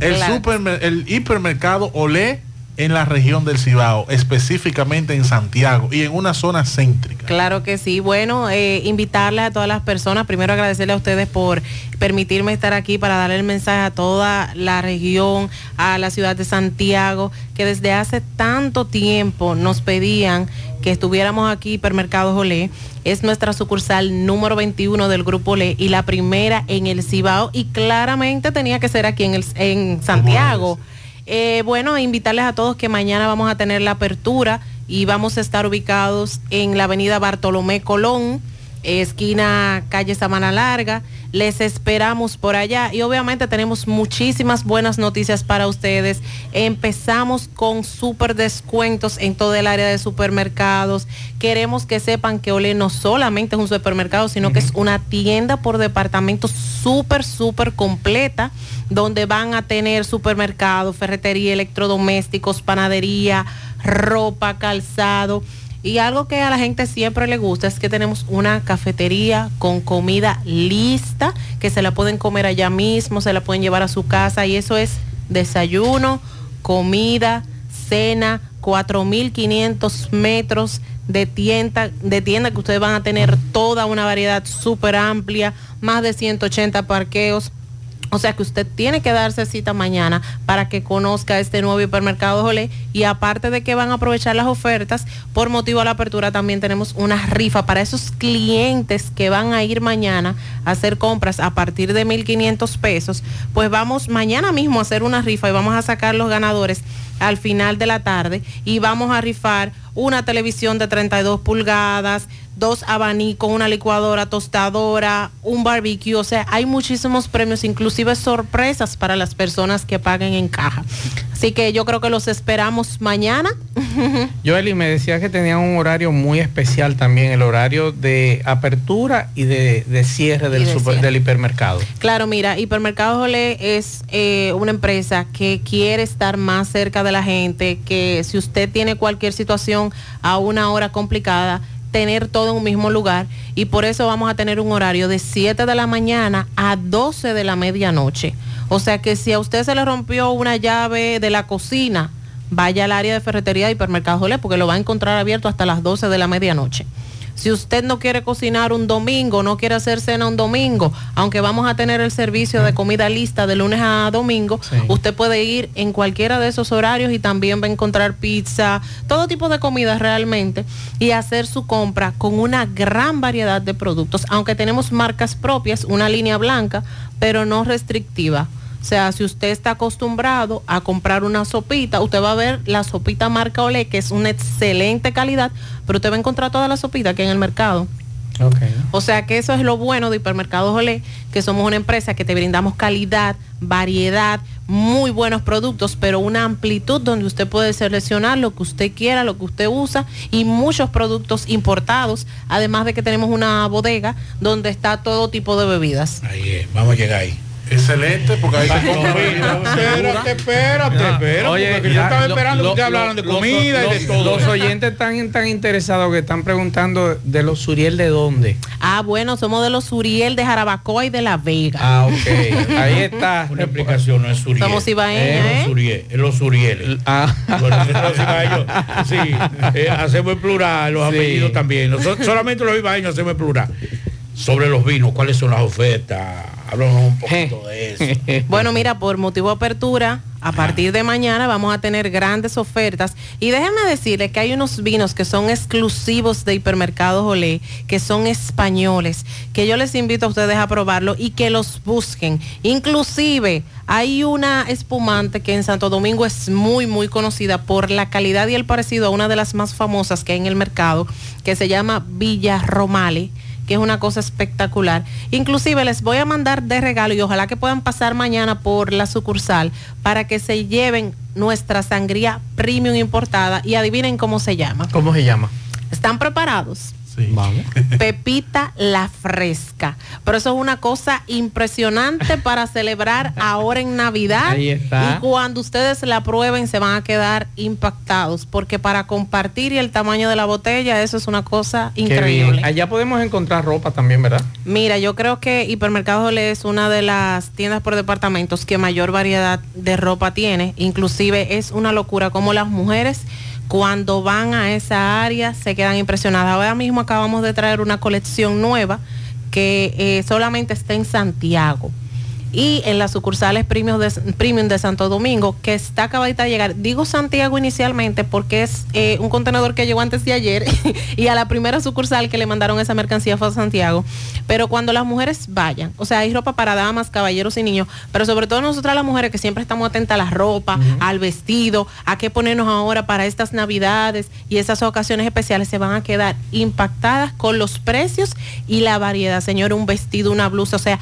el, Claro. supermer- el hipermercado Olé en la región del Cibao, específicamente en Santiago y en una zona céntrica. Claro que sí. Bueno, eh, invitarles a todas las personas, primero agradecerle a ustedes por permitirme estar aquí para darle el mensaje a toda la región, a la ciudad de Santiago, que desde hace tanto tiempo nos pedían que estuviéramos aquí, Hipermercados Olé. Es nuestra sucursal número 21 del Grupo Olé y la primera en el Cibao y claramente tenía que ser aquí en, el, en Santiago. Eh, bueno, invitarles a todos que mañana vamos a tener la apertura y vamos a estar ubicados en la avenida Bartolomé Colón, esquina calle Samana Larga. Les esperamos por allá y obviamente tenemos muchísimas buenas noticias para ustedes. Empezamos con súper descuentos en todo el área de supermercados. Queremos que sepan que Ole no solamente es un supermercado, sino que es una tienda por departamento súper, súper completa, donde van a tener supermercado, ferretería, electrodomésticos, panadería, ropa, calzado. Y algo que a la gente siempre le gusta es que tenemos una cafetería con comida lista, que se la pueden comer allá mismo, se la pueden llevar a su casa y eso es desayuno, comida, cena, 4.500 metros de tienda, de tienda que ustedes van a tener toda una variedad súper amplia, más de 180 parqueos, o sea que usted tiene que darse cita mañana para que conozca este nuevo hipermercado Jolé y aparte de que van a aprovechar las ofertas, por motivo de la apertura también tenemos una rifa para esos clientes que van a ir mañana a hacer compras a partir de 1.500 pesos. Pues vamos mañana mismo a hacer una rifa y vamos a sacar los ganadores al final de la tarde y vamos a rifar una televisión de 32 pulgadas, dos abanicos, una licuadora, tostadora, un barbecue. O sea, hay muchísimos premios, inclusive sorpresas para las personas que paguen en caja. Así que yo creo que los esperamos mañana. Joeli, me decía que tenían un horario muy especial también, el horario de apertura y de, de cierre del, de super- cierre. del hipermercado. Claro, mira, Hipermercados Olé es eh, una empresa que quiere estar más cerca de la gente, que si usted tiene cualquier situación a una hora complicada, tener todo en un mismo lugar y por eso vamos a tener un horario de 7 de la mañana a 12 de la medianoche. O sea que si a usted se le rompió una llave de la cocina, vaya al área de ferretería de Hipermercados Olé porque lo va a encontrar abierto hasta las 12 de la medianoche. Si usted no quiere cocinar un domingo, no quiere hacer cena un domingo, aunque vamos a tener el servicio de comida lista de lunes a domingo, usted puede ir en cualquiera de esos horarios y también va a encontrar pizza, todo tipo de comidas realmente y hacer su compra con una gran variedad de productos, aunque tenemos marcas propias, una línea blanca, pero no restrictiva. O sea, si usted está acostumbrado a comprar una sopita, usted va a ver la sopita marca Olé, que es una excelente calidad, pero usted va a encontrar toda la sopita que hay en el mercado. O sea que eso es lo bueno de Hipermercados Olé, que somos una empresa que te brindamos calidad, variedad, muy buenos productos, pero una amplitud donde usted puede seleccionar lo que usted quiera, lo que usted usa y muchos productos importados, además de que tenemos una bodega donde está todo tipo de bebidas. Ahí es, vamos a llegar ahí. Excelente, porque ahí se compra. Espérate, espérate, espérate. Oye, porque yo estaba lo- esperando que lo- ustedes hablaran de los- comida y de todo. Los oyentes están tan interesados que están preguntando de los Suriel de dónde. Ah, bueno, somos de los Uriel de Jarabacoa y de La Vega. Ah, ok. Ahí está. Una explicación, no es Suriel. Somos ibaeños, Eh, ¿eh? Los Suriel, es los Surieles. Ah. Los sí, eh, hacemos el plural, los Sí. apellidos también. Nosotros, solamente los ibaeños hacemos el plural. Sobre los vinos, ¿cuáles son las ofertas? Háblanos un poquito de eso. Bueno, mira, por motivo de apertura, a partir de mañana vamos a tener grandes ofertas. Y déjenme decirles que hay unos vinos que son exclusivos de Hipermercados Olé, que son españoles, que yo les invito a ustedes a probarlo y que los busquen. Inclusive hay una espumante que en Santo Domingo es muy, muy conocida por la calidad y el parecido a una de las más famosas que hay en el mercado, que se llama Villa Romale que es una cosa espectacular. Inclusive les voy a mandar de regalo y ojalá que puedan pasar mañana por la sucursal para que se lleven nuestra sangría premium importada y adivinen cómo se llama. ¿Cómo se llama? ¿Están preparados? Vamos. Pepita la fresca. Pero eso es una cosa impresionante para celebrar ahora en Navidad. Ahí está. Y cuando ustedes la prueben se van a quedar impactados porque para compartir y el tamaño de la botella eso es una cosa increíble. Allá podemos encontrar ropa también, ¿verdad? Mira, yo creo que Hipermercados Olé es una de las tiendas por departamentos que mayor variedad de ropa tiene. Inclusive es una locura como las mujeres cuando van a esa área se quedan impresionadas. Ahora mismo acabamos de traer una colección nueva que eh, solamente está en Santiago y en las sucursales premium de, premium de Santo Domingo, que está acabadita de llegar. Digo Santiago inicialmente porque es eh, un contenedor que llegó antes de ayer y a la primera sucursal que le mandaron esa mercancía fue a Santiago. Pero cuando las mujeres vayan, o sea, hay ropa para damas, caballeros y niños, pero sobre todo nosotras las mujeres que siempre estamos atentas a la ropa, al vestido, a qué ponernos ahora para estas navidades y esas ocasiones especiales, se van a quedar impactadas con los precios y la variedad. Señor, un vestido, una blusa, o sea,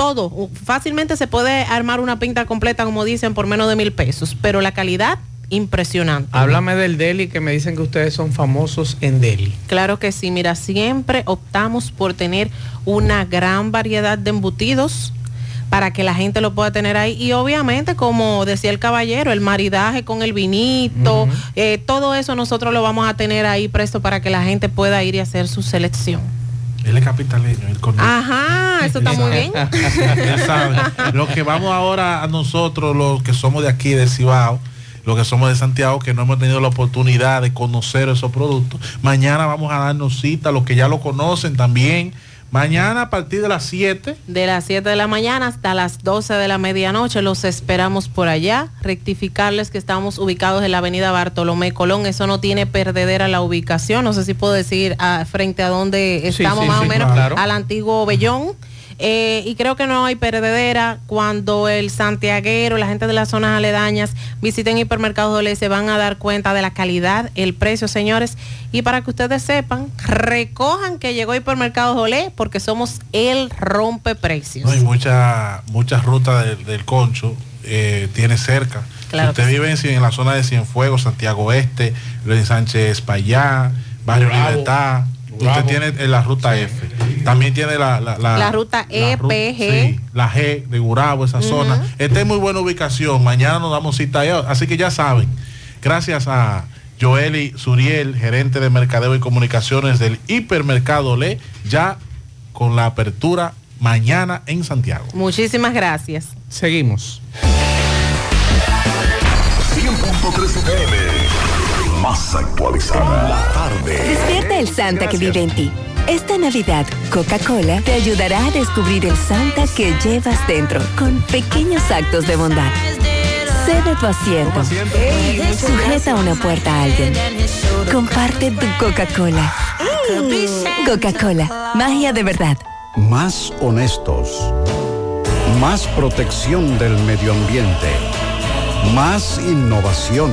todo. Fácilmente se puede armar una pinta completa, como dicen, por menos de mil pesos, pero la calidad, impresionante. Háblame del deli que me dicen que ustedes son famosos en deli. Claro que sí, mira, siempre optamos por tener una gran variedad de embutidos para que la gente lo pueda tener ahí. Y obviamente, como decía el caballero, el maridaje con el vinito, eh, todo eso nosotros lo vamos a tener ahí presto para que la gente pueda ir y hacer su selección. Él es capitaleño, él conoce. Ajá, eso está muy bien. Él sabe. Lo que vamos ahora a nosotros, los que somos de aquí, de Cibao, los que somos de Santiago, que no hemos tenido la oportunidad de conocer esos productos, mañana vamos a darnos cita, los que ya lo conocen también. Mañana a partir de las 7. De las 7 de la mañana hasta las 12 de la medianoche los esperamos por allá. Rectificarles que estamos ubicados en la avenida Bartolomé Colón. Eso no tiene perdedera la ubicación. No sé si puedo decir ah, frente a donde Sí, estamos sí, más sí, o menos, claro. al antiguo Bellón. Eh, y creo que no hay perdedera cuando el santiaguero, la gente de las zonas aledañas visiten hipermercados Olé, se van a dar cuenta de la calidad, el precio, señores. Y para que ustedes sepan, recojan que llegó hipermercados Olé porque somos el rompeprecios. No, hay muchas muchas rutas del, del concho, eh, tiene cerca. Claro si usted vive en, la zona de Cienfuegos, Santiago Este, Luis Sánchez Payá, Barrio Bravo. Libertad, Bravo. usted tiene eh, la ruta F. También tiene la, la, la- La ruta E, ru- EPG. sí, la G de Gurabo, esa zona. Está en muy buena ubicación. Mañana nos damos cita. Así que ya saben, gracias a Joeli Suriel, gerente de Mercadeo y Comunicaciones del Hipermercado Le, ya con la apertura mañana en Santiago. Muchísimas gracias. Seguimos. 100.3 FM. Más actualizada. La tarde. Despierta el Santa que vive en ti. Esta Navidad, Coca-Cola te ayudará a descubrir el Santa que llevas dentro con pequeños actos de bondad. Cede tu asiento. Sujeta una puerta a alguien. Comparte tu Coca-Cola. Coca-Cola, magia de verdad. Más honestos. Más protección del medio ambiente. Más innovación.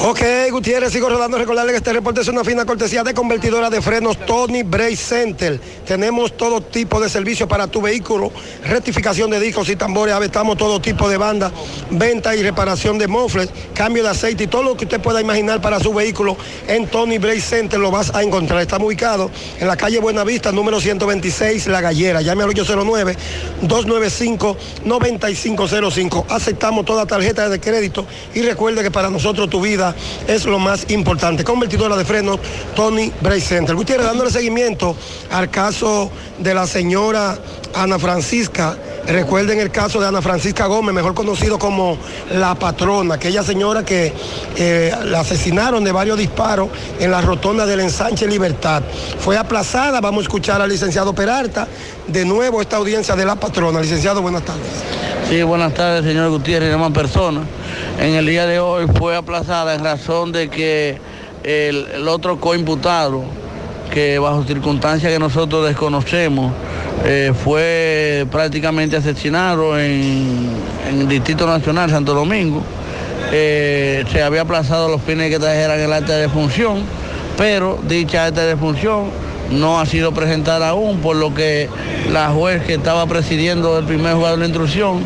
Ok, Gutiérrez, sigo rodando. Recordarle que este reporte es una fina cortesía de convertidora de frenos Tony Bray Center. Tenemos todo tipo de servicios para tu vehículo, rectificación de discos y tambores, avestamos todo tipo de banda, venta y reparación de mofles, cambio de aceite y todo lo que usted pueda imaginar para su vehículo en Tony Bray Center lo vas a encontrar. Estamos ubicados en la calle Buenavista, número 126, La Gallera. Llame al 809-295-9505. Aceptamos toda tarjeta de crédito y recuerde que para nosotros tu vida es lo más importante. Convertidora de frenos Tony Bray Center. Gutiérrez, dándole seguimiento al caso de la señora Ana Francisca. Recuerden el caso de Ana Francisca Gómez, mejor conocido como la patrona, aquella señora que eh, la asesinaron de varios disparos en la rotonda del ensanche Libertad. Fue aplazada, vamos a escuchar al licenciado Peralta, de nuevo esta audiencia de la patrona. Licenciado, buenas tardes. Sí, buenas tardes, señor Gutiérrez y demás personas. En el día de hoy fue aplazada en razón de que el, otro coimputado, que bajo circunstancias que nosotros desconocemos, eh, fue prácticamente asesinado en, el Distrito Nacional, Santo Domingo. Eh, se había aplazado los fines que trajeran el acta de función, pero dicha acta de función no ha sido presentada aún, por lo que la juez que estaba presidiendo el primer juzgado de la instrucción,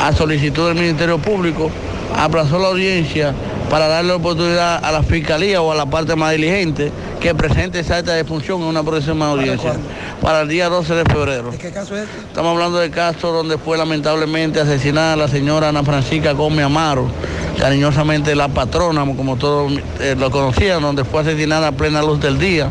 a solicitud del Ministerio Público, aplazó la audiencia para darle oportunidad a la Fiscalía o a la parte más diligente que presente esa acta de función en una próxima audiencia para el día 12 de febrero. ¿Qué caso es? Estamos hablando del caso donde fue lamentablemente asesinada la señora Ana Francisca Gómez Amaro, cariñosamente la patrona, como todos eh, lo conocían, donde fue asesinada a plena luz del día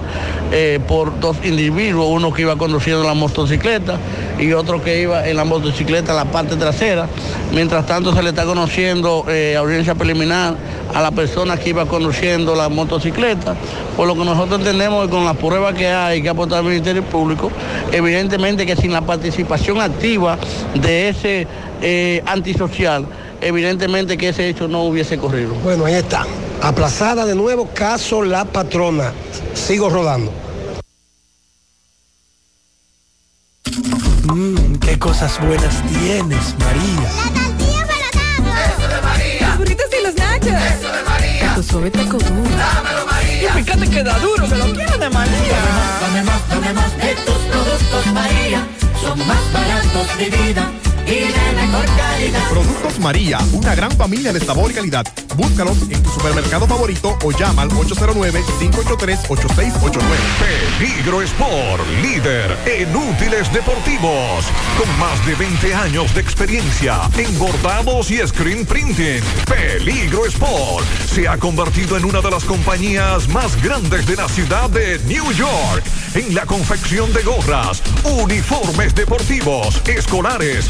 eh, por dos individuos, uno que iba conduciendo la motocicleta y otro que iba en la motocicleta en la parte trasera. Mientras tanto se le está conociendo eh, audiencia preliminar a la persona que iba conduciendo la motocicleta, por lo que nosotros entendemos con las pruebas que hay que aportar al Ministerio Público, evidentemente que sin la participación activa de ese eh, antisocial, evidentemente que ese hecho no hubiese corrido. Bueno, ahí está. Aplazada de nuevo, caso La Patrona. Sigo rodando. Mmm, qué cosas buenas tienes, María. Eso de María. Los burritos y los nachos. Eso de María. Tu suave taco duro. Dámelo, María. Y fíjate que da duro, que lo quiero de María. Dame más, dame más de tus productos, María. Son más baratos de vida y de mejor calidad. Productos María, una gran familia de sabor y calidad. Búscalos en tu supermercado favorito o llama al 809-583-8689. Peligro Sport, líder en útiles deportivos. Con más de 20 años de experiencia en bordados y screen printing. Peligro Sport se ha convertido en una de las compañías más grandes de la ciudad de New York. En la confección de gorras, uniformes deportivos, escolares,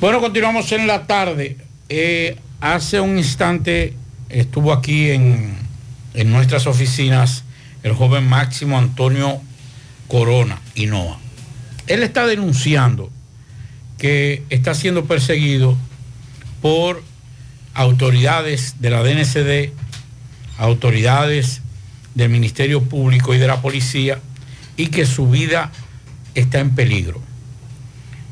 Bueno, continuamos en la tarde. Eh, hace un instante estuvo aquí en, en nuestras oficinas el joven Máximo Antonio Corona Hinoa. Él está denunciando que está siendo perseguido por autoridades de la DNCD, autoridades del Ministerio Público y de la Policía, y que su vida está en peligro.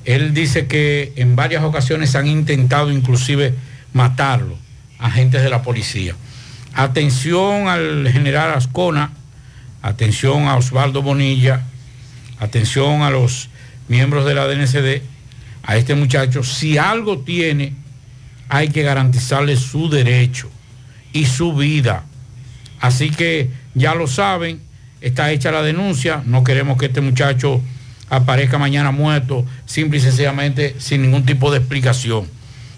Él dice que en varias ocasiones han intentado inclusive matarlo, agentes de la policía. Atención al general Ascona, atención a Osvaldo Bonilla, atención a los miembros de la DNCD, a este muchacho, si algo tiene, hay que garantizarle su derecho y su vida. Así que ya lo saben, está hecha la denuncia, no queremos que este muchacho aparezca mañana muerto, simple y sencillamente sin ningún tipo de explicación.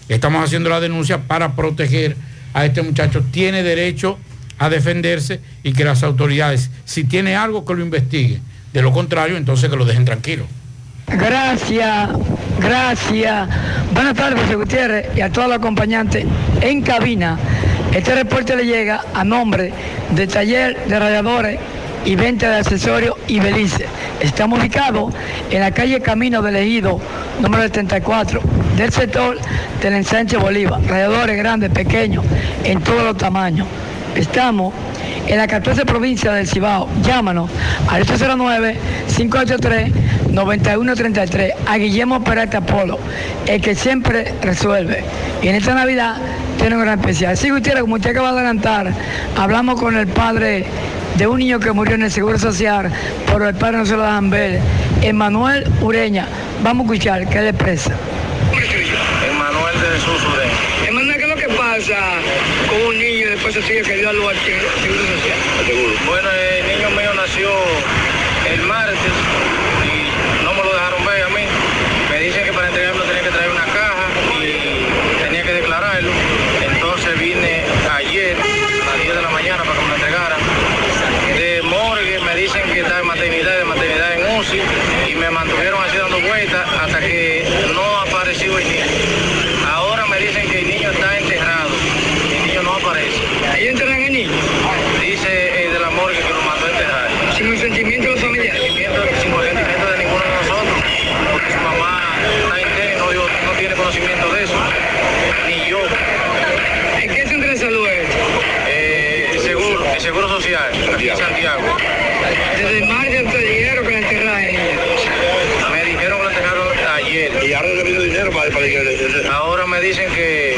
Estamos haciendo la denuncia para proteger a este muchacho. Tiene derecho a defenderse y que las autoridades, si tiene algo, que lo investiguen. De lo contrario, entonces que lo dejen tranquilo. Gracias, gracias. Buenas tardes, José Gutiérrez, y a todos los acompañantes en cabina. Este reporte le llega a nombre de Taller de Radiadores y Venta de Accesorios y Belice. Estamos ubicados en la calle Camino del Ejido, número 74, del sector del ensanche Bolívar. Radiadores grandes, pequeños, en todos los tamaños. Estamos en la 14 provincia del Cibao. Llámanos al 809-583-9133 a Guillermo Peralta Polo, el que siempre resuelve. Y en esta Navidad tiene un gran especial. Sí, Gutiérrez, como usted acaba de adelantar, hablamos con el padre de un niño que murió en el Seguro Social, pero el padre no se lo dejan ver. Emanuel Ureña. Vamos a escuchar qué le expresa. Emanuel de Jesús Ureña. Emanuel, ¿qué es lo que pasa con un niño después de que dio a luz al Seguro Social? Bueno, el niño mío nació el martes y no me lo dejaron ver a mí. Me dicen que para entregarlo tenía que traer una caja y tenía que declararlo. Entonces vine ayer a las 10 de la mañana para que me lo entregaran. De morgue me dicen que está en maternidad, de maternidad en UCI y me mantuvieron así dando vueltas hasta que no apareció el niño. Ahora me dicen que el niño está enterrado. El niño no aparece. ¿Ahí enterran el niño? Dice eh, de la morgue que lo mandó a enterrar. Sin un sentimiento de los familiares. Sentimiento- sin consentimiento de ninguno de nosotros, porque su mamá está interna y no, dio- no tiene conocimiento de eso, ni yo. ¿En qué centro de salud es? Eh, el seguro, el seguro social, aquí en Santiago. Desde el martes te dijeron que la enterraron el niño. Me dijeron que lo enterraron ayer. Y ahora le pidió dinero para, que Ahora me dicen que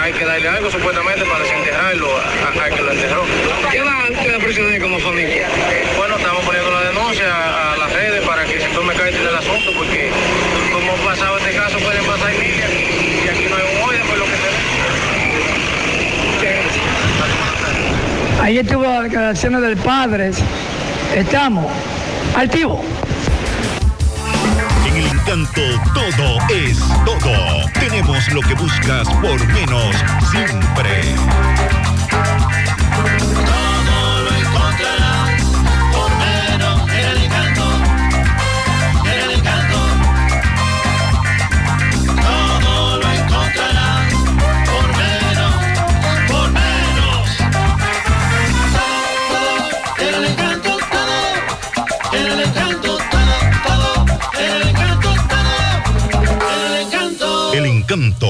hay que darle algo supuestamente para desenterrarlo a- al que lo enterró. ¿Qué van a proceder como familia? Bueno, estamos poniendo la denuncia a, a las redes para que se tome carta del asunto, porque como pasaba este caso, pueden pasar miles y aquí no hay un hoyo, pues lo que se Ahí estuvo las declaraciones del padre. Estamos activos. En el encanto todo es todo. Tenemos lo que buscas por menos siempre. Encanto,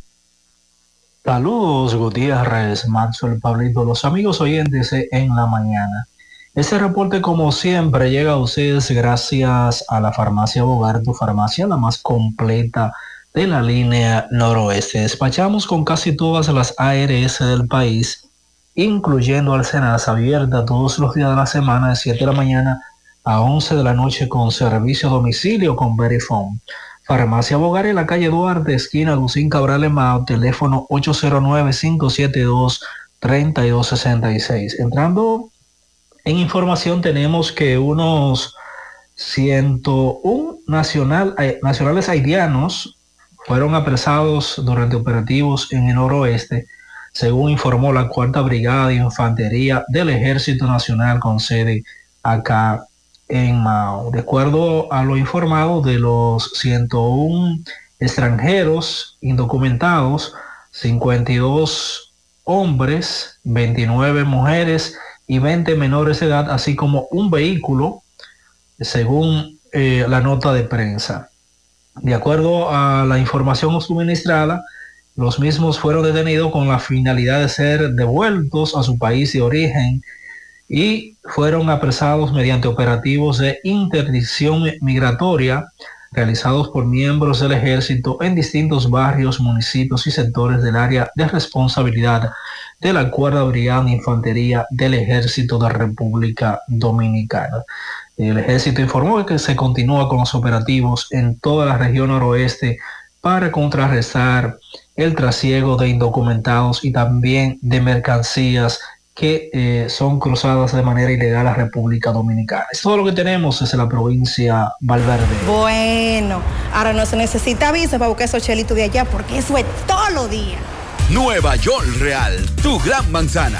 Saludos Gutiérrez, Maxwell, Pablito, los amigos oyentes en la mañana. Este reporte como siempre llega a ustedes gracias a la farmacia Bogar, tu farmacia la más completa de la línea noroeste. Despachamos con casi todas las ARS del país, incluyendo Alcenas abierta todos los días de la semana de 7 de la mañana a 11 de la noche con servicio a domicilio con Verifone. Farmacia Bogar en la calle Duarte, esquina Lucín Cabral Emao, teléfono 809-572-3266. Entrando en información tenemos que unos 101 nacional, eh, nacionales haitianos fueron apresados durante operativos en el noroeste, según informó la Cuarta Brigada de Infantería del Ejército Nacional con sede acá en Mao. De acuerdo a lo informado de los 101 extranjeros indocumentados, 52 hombres, 29 mujeres y 20 menores de edad, así como un vehículo, según eh, la nota de prensa. De acuerdo a la información suministrada, los mismos fueron detenidos con la finalidad de ser devueltos a su país de origen y fueron apresados mediante operativos de interdicción migratoria realizados por miembros del ejército en distintos barrios, municipios y sectores del área de responsabilidad de la Cuarta Brigada de Infantería del Ejército de República Dominicana. El ejército informó que se continúa con los operativos en toda la región noroeste para contrarrestar el trasiego de indocumentados y también de mercancías que eh, son cruzadas de manera ilegal a República Dominicana. Es todo lo que tenemos desde la provincia Valverde. Bueno, ahora no se necesita visa para buscar esos chelitos de allá porque eso es todo lo día. Nueva York Real, tu gran manzana.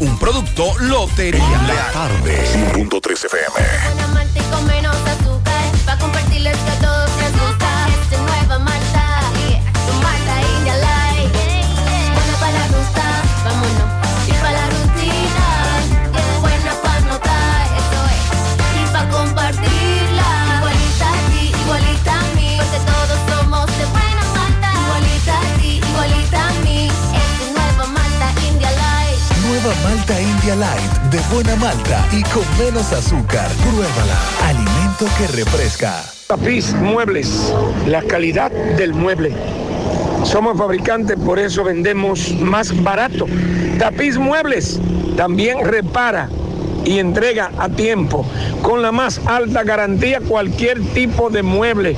Un producto Lotería La tarde. 1.3 FM. Malta y con menos azúcar Pa' compartirles que a todos India Light de buena malta y con menos azúcar. Pruébala. Alimento que refresca. Tapiz Muebles, la calidad del mueble. Somos fabricantes, por eso vendemos más barato. Tapiz Muebles también repara y entrega a tiempo con la más alta garantía cualquier tipo de mueble.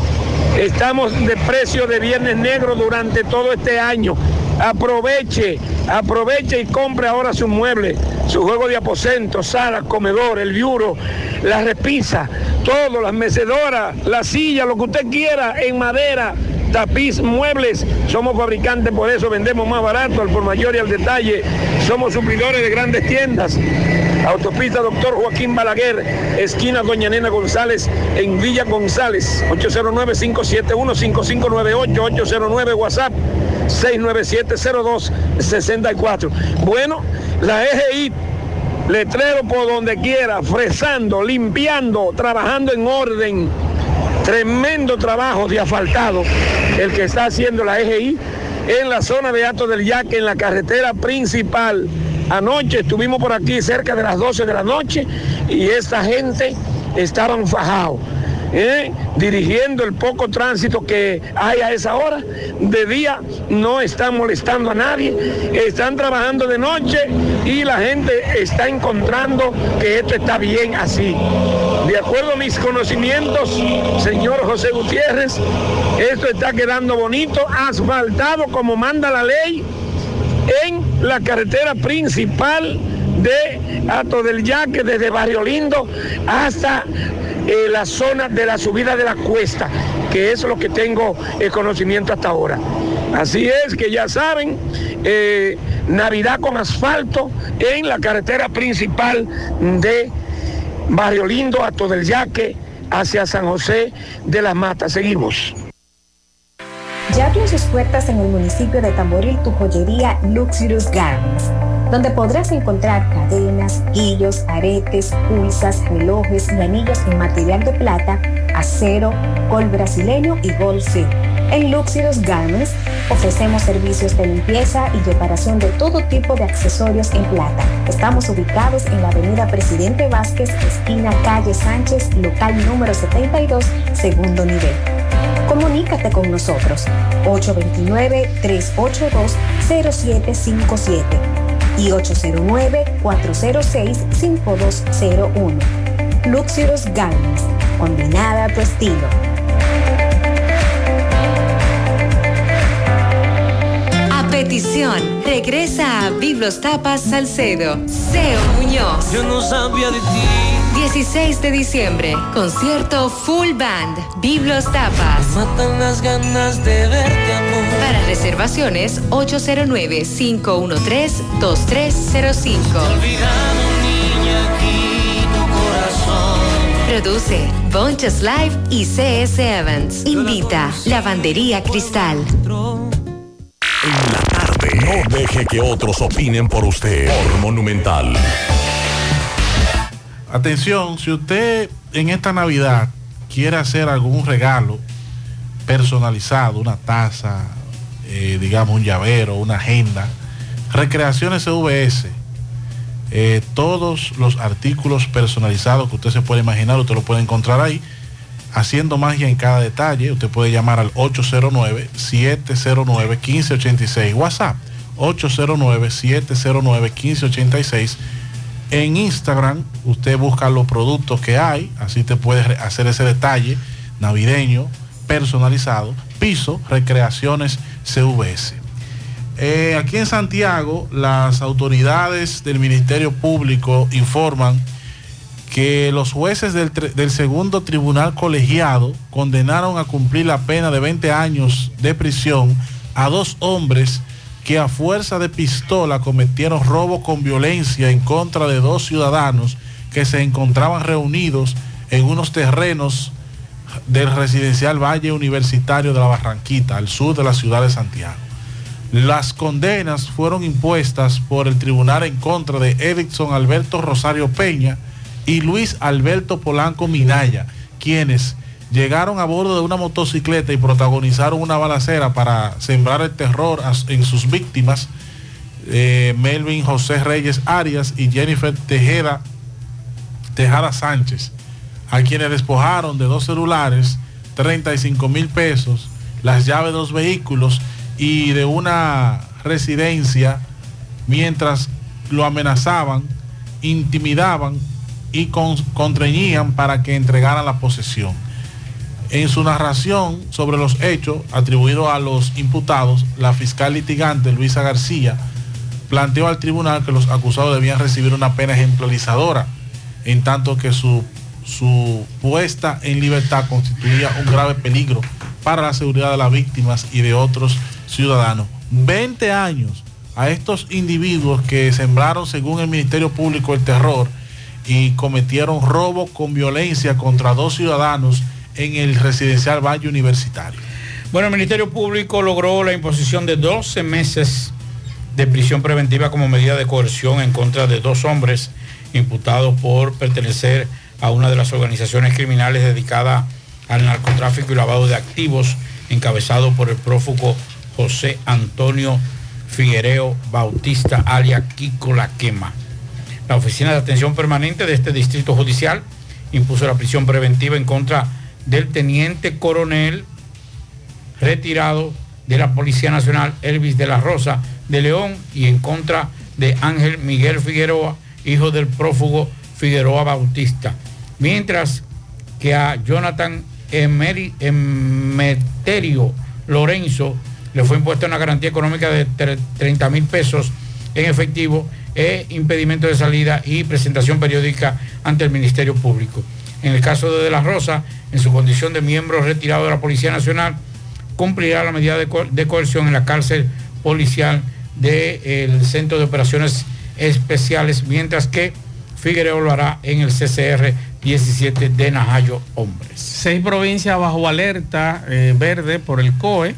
Estamos de precio de viernes negro durante todo este año. Aproveche, aproveche y compre ahora su mueble, su juego de aposento, sala, comedor, el biuro, la repisa, todo, las mecedoras, la silla, lo que usted quiera en madera, tapiz, muebles. Somos fabricantes, por eso vendemos más barato, al por mayor y al detalle. Somos suplidores de grandes tiendas. Autopista Doctor Joaquín Balaguer, esquina Doña Nena González, en Villa González, 809-571-5598, 809 WhatsApp 697-0264. Bueno, la EGI letrero por donde quiera, fresando, limpiando, trabajando en orden. Tremendo trabajo de asfaltado el que está haciendo la EGI en la zona de Ato del Yaque, en la carretera principal. Anoche estuvimos por aquí cerca de las 12 de la noche y esta gente estaban fajados. ¿Eh? dirigiendo el poco tránsito que hay a esa hora. De día no están molestando a nadie, están trabajando de noche y la gente está encontrando que esto está bien así. De acuerdo a mis conocimientos, señor José Gutiérrez, esto está quedando bonito, asfaltado como manda la ley en la carretera principal de Ato del Yaque, desde Barrio Lindo hasta eh, la zona de la subida de la cuesta, que es lo que tengo el conocimiento hasta ahora. Así es que ya saben, eh, Navidad con asfalto en la carretera principal de Barrio Lindo, Ato del Yaque, hacia San José de las Matas. Seguimos. Ya abrió sus puertas en el municipio de Tamboril tu joyería Luxurious Garments, donde podrás encontrar cadenas, guillos, aretes, pulsas, relojes y anillos en material de plata, acero, gol brasileño y gol. En Luxurious Garments ofrecemos servicios de limpieza y reparación de todo tipo de accesorios en plata. Estamos ubicados en la avenida Presidente Vázquez, esquina calle Sánchez, local número 72, segundo nivel. Comunícate con nosotros 829-382-0757 y 809-406-5201. Luxurious Garments, combinada a tu estilo. A petición, regresa a Biblos Tapas Salcedo, Seo Muñoz. Yo no sabía de ti. 16 de diciembre, concierto Full Band, Biblos Tapas. Matan las ganas de verte. Para reservaciones, 809-513-2305. Olvidado, niña, aquí tu corazón. Produce Bonches Live y CS Evans. Invita Lavandería Cristal. No deje que otros opinen por usted. Por Monumental. Atención, si usted en esta Navidad quiere hacer algún regalo personalizado, una taza, eh, digamos un llavero, una agenda, Recreaciones CVS, eh, todos los artículos personalizados que usted se puede imaginar, usted lo puede encontrar ahí, haciendo magia en cada detalle. Usted puede llamar al 809-709-1586, WhatsApp 809-709-1586. En Instagram usted busca los productos que hay, así te puedes re- hacer ese detalle navideño, personalizado, piso, recreaciones CVS. Eh, aquí en Santiago, las autoridades del Ministerio Público informan que los jueces del, del segundo tribunal colegiado condenaron a cumplir la pena de 20 años de prisión a dos hombres que a fuerza de pistola cometieron robo con violencia en contra de dos ciudadanos que se encontraban reunidos en unos terrenos del residencial Valle Universitario de la Barranquita, al sur de la ciudad de Santiago. Las condenas fueron impuestas por el tribunal en contra de Erickson Alberto Rosario Peña y Luis Alberto Polanco Minaya, quienes llegaron a bordo de una motocicleta y protagonizaron una balacera para sembrar el terror en sus víctimas, eh, Melvin José Reyes Arias y Jennifer Tejeda, Tejada Sánchez, a quienes despojaron de dos celulares, 35 mil pesos, las llaves de los vehículos y de una residencia, mientras lo amenazaban, intimidaban y con- contrañían para que entregaran la posesión. En su narración sobre los hechos atribuidos a los imputados, la fiscal litigante Luisa García planteó al tribunal que los acusados debían recibir una pena ejemplarizadora, en tanto que su, su puesta en libertad constituía un grave peligro para la seguridad de las víctimas y de otros ciudadanos. 20 años a estos individuos que sembraron, según el Ministerio Público, el terror y cometieron robo con violencia contra dos ciudadanos en el residencial Valle Universitario. Bueno, el Ministerio Público logró la imposición de 12 meses de prisión preventiva como medida de coerción en contra de dos hombres imputados por pertenecer a una de las organizaciones criminales dedicadas al narcotráfico y lavado de activos, encabezado por el prófugo José Antonio Figuereo Bautista, alias Kiko La Quema. La Oficina de Atención Permanente de este Distrito Judicial impuso la prisión preventiva en contra del teniente coronel retirado de la Policía Nacional Elvis de la Rosa de León y en contra de Ángel Miguel Figueroa, hijo del prófugo Figueroa Bautista. Mientras que a Jonathan Emeterio Lorenzo le fue impuesta una garantía económica de tre- 30 mil pesos en efectivo e impedimento de salida y presentación periódica ante el Ministerio Público. En el caso de De La Rosa, en su condición de miembro retirado de la Policía Nacional, cumplirá la medida de coerción en la cárcel policial del Centro de Operaciones Especiales, mientras que Figueroa lo hará en el CCR 17 de Najayo Hombres. Seis provincias bajo alerta eh, verde por el COE.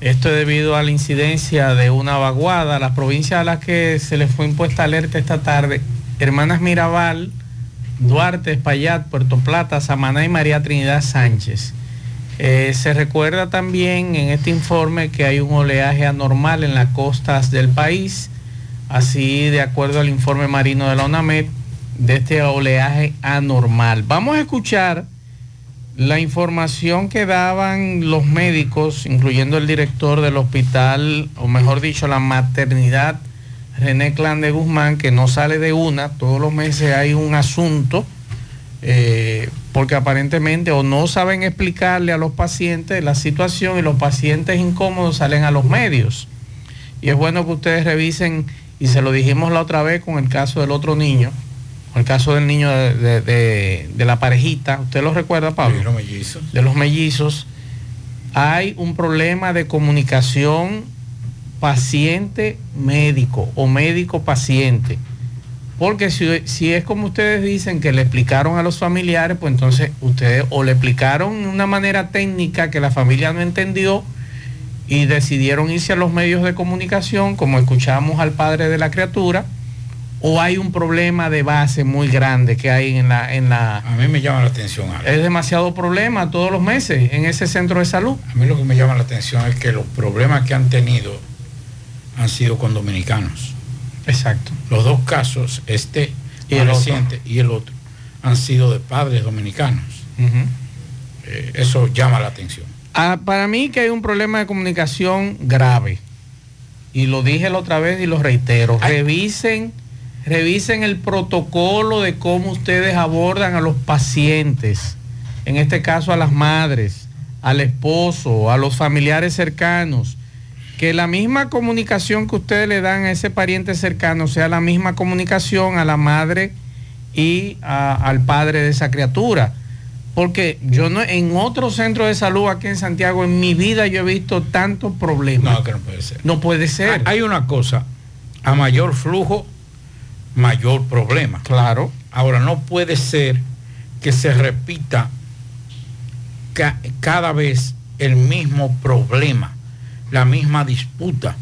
Esto es debido a la incidencia de una vaguada. Las provincias a las que se les fue impuesta alerta esta tarde, Hermanas Mirabal, Duarte, Espaillat, Puerto Plata, Samaná y María Trinidad Sánchez. Eh, se recuerda también en este informe que hay un oleaje anormal en las costas del país, así de acuerdo al informe marino de la ONAMED, de este oleaje anormal. Vamos a escuchar la información que daban los médicos, incluyendo el director del hospital, o mejor dicho, la maternidad René Clan de Guzmán, que no sale de una, todos los meses hay un asunto, eh, porque aparentemente o no saben explicarle a los pacientes la situación y los pacientes incómodos salen a los medios. Y es bueno que ustedes revisen, y se lo dijimos la otra vez con el caso del otro niño, el caso del niño de, de- de- de la parejita, ¿usted lo recuerda, Pablo? los mellizos. De los mellizos. Hay un problema de comunicación paciente-médico o médico-paciente. Porque si, si es como ustedes dicen que le explicaron a los familiares, pues entonces ustedes o le explicaron de una manera técnica que la familia no entendió y decidieron irse a los medios de comunicación, como escuchamos al padre de la criatura, o hay un problema de base muy grande que hay en la... En la A mí me llama la atención algo. es demasiado problema todos los meses en ese centro de salud. A mí lo que me llama la atención es que los problemas que han tenido han sido con dominicanos. Exacto. Los dos casos, este Y el otro. reciente y el otro, han sido de padres dominicanos. Eh, eso llama la atención. Ah, para mí que hay un problema de comunicación grave. Y lo dije la otra vez y lo reitero. Revisen, revisen el protocolo de cómo ustedes abordan a los pacientes. En este caso a las madres, al esposo, a los familiares cercanos. Que la misma comunicación que ustedes le dan a ese pariente cercano sea la misma comunicación a la madre y a- al padre de esa criatura. Porque yo no, en otro centro de salud aquí en Santiago, en mi vida yo he visto tantos problemas. No, que no puede ser. No puede ser. Hay una cosa, a mayor flujo, mayor problema. Claro. Ahora, no puede ser que se repita ca- cada vez el mismo problema, la misma disputa.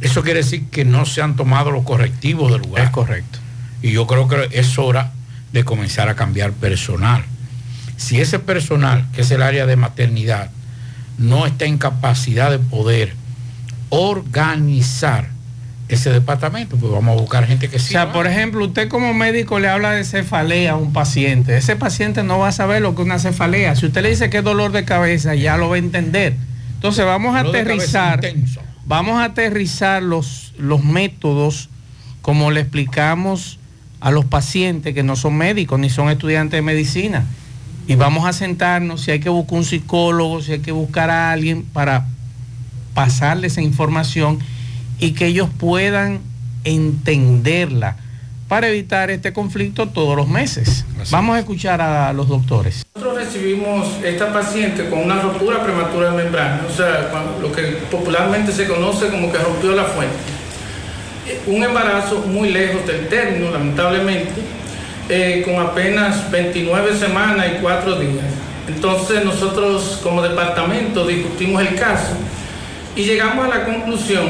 Eso quiere decir que no se han tomado los correctivos del lugar. Es correcto. Y yo creo que es hora de comenzar a cambiar personal. Si ese personal, que es el área de maternidad, no está en capacidad de poder organizar ese departamento, pues vamos a buscar gente que O sí. sea, por ejemplo, usted como médico le habla de cefalea a un paciente. Ese paciente no va a saber lo que es una cefalea. Si usted le dice que es dolor de cabeza, ya lo va a entender. Entonces vamos a aterrizar, vamos a aterrizar los, los métodos como le explicamos a los pacientes que no son médicos ni son estudiantes de medicina. Y vamos a sentarnos si hay que buscar un psicólogo, si hay que buscar a alguien para pasarle esa información y que ellos puedan entenderla para evitar este conflicto todos los meses. Vamos a escuchar a los doctores. Nosotros recibimos esta paciente con una ruptura prematura de membrana, o sea, lo que popularmente se conoce como que rompió la fuente. Eh, Un embarazo muy lejos del término, lamentablemente, eh, con apenas 29 semanas y 4 días. Entonces nosotros como departamento discutimos el caso y llegamos a la conclusión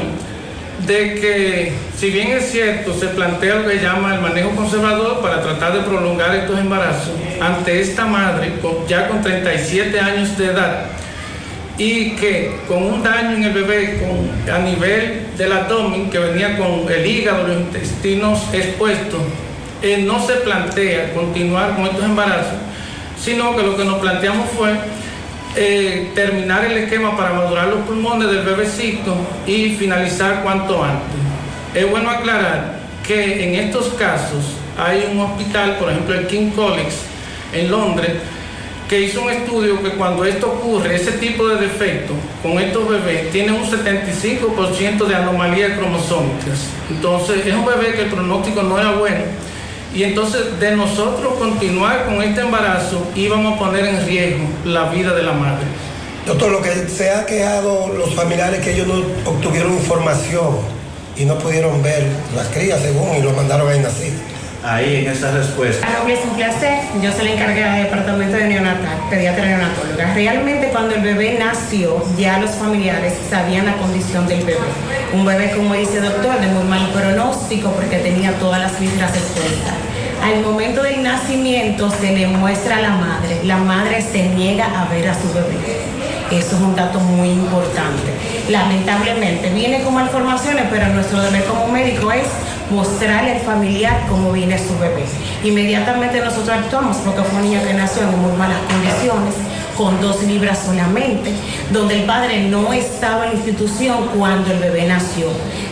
de que, si bien es cierto, se plantea lo que llama el manejo conservador para tratar de prolongar estos embarazos ante esta madre ya con 37 años de edad y que con un daño en el bebé con- a nivel del abdomen que venía con el hígado, los intestinos expuestos, eh, no se plantea continuar con estos embarazos, sino que lo que nos planteamos fue eh, terminar el esquema para madurar los pulmones del bebecito y finalizar cuanto antes. Es bueno aclarar que en estos casos hay un hospital, por ejemplo el King College en Londres, que hizo un estudio que cuando esto ocurre, ese tipo de defecto con estos bebés, tiene un 75% de anomalías cromosómicas. Entonces es un bebé que el pronóstico no era bueno. Y entonces de nosotros continuar con este embarazo íbamos a poner en riesgo la vida de la madre. Doctor, lo que se ha quejado los familiares que ellos no obtuvieron información y no pudieron ver las crías según y lo mandaron ahí nacido. Ahí en esa respuesta. Para mí es un placer. Yo soy la encargada del departamento de neonatal, pediatra neonatóloga. Realmente cuando el bebé nació, ya los familiares sabían la condición del bebé. Un bebé, como dice el doctor, de muy mal pronóstico porque tenía todas las fibras expuestas. Al momento del nacimiento se le muestra a la madre. La madre se niega a ver a su bebé. Eso es un dato muy importante. Lamentablemente viene con malformaciones, pero nuestro deber como médico es mostrarle al familiar cómo viene su bebé. Inmediatamente nosotros actuamos porque fue un niño que nació en muy malas condiciones, con dos libras solamente, donde el padre no estaba en la institución cuando el bebé nació.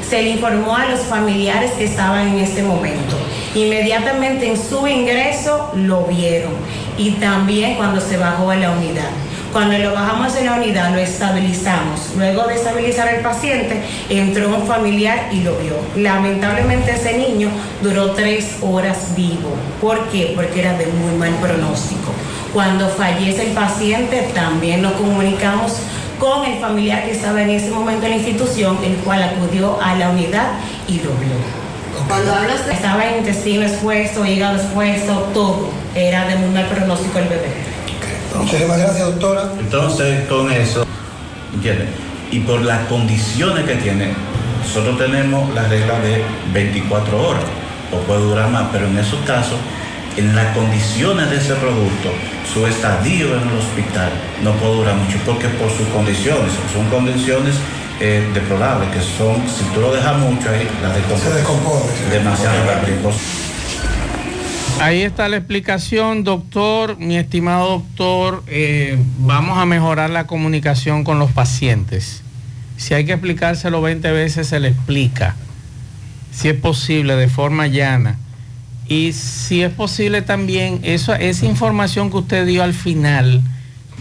Se le informó a los familiares que estaban en ese momento. Inmediatamente en su ingreso lo vieron y también cuando se bajó a la unidad. Cuando lo bajamos en la unidad, lo estabilizamos. Luego de estabilizar al paciente, entró un familiar y lo vio. Lamentablemente ese niño duró tres horas vivo. ¿Por qué? Porque era de muy mal pronóstico. Cuando fallece el paciente, también nos comunicamos con el familiar que estaba en ese momento en la institución, el cual acudió a la unidad y lo vio. Cuando hablas de... Estaba en intestino expuesto, hígado expuesto, todo. Era de muy mal pronóstico el bebé. Muchísimas gracias, doctora. Entonces, con eso, ¿entiendes? Y por las condiciones que tiene, nosotros tenemos la regla de 24 horas, o puede durar más, pero en esos casos, en las condiciones de ese producto, su estadio en el hospital no puede durar mucho, porque por sus condiciones, son condiciones eh, deplorables, que son, si tú lo dejas mucho ahí, la Se descompone. Demasiado rápido. Ahí está la explicación, doctor. Mi estimado doctor, eh, vamos a mejorar la comunicación con los pacientes. Si hay que explicárselo 20 veces, se le explica. Si es posible, de forma llana. Y si es posible también, eso, esa información que usted dio al final,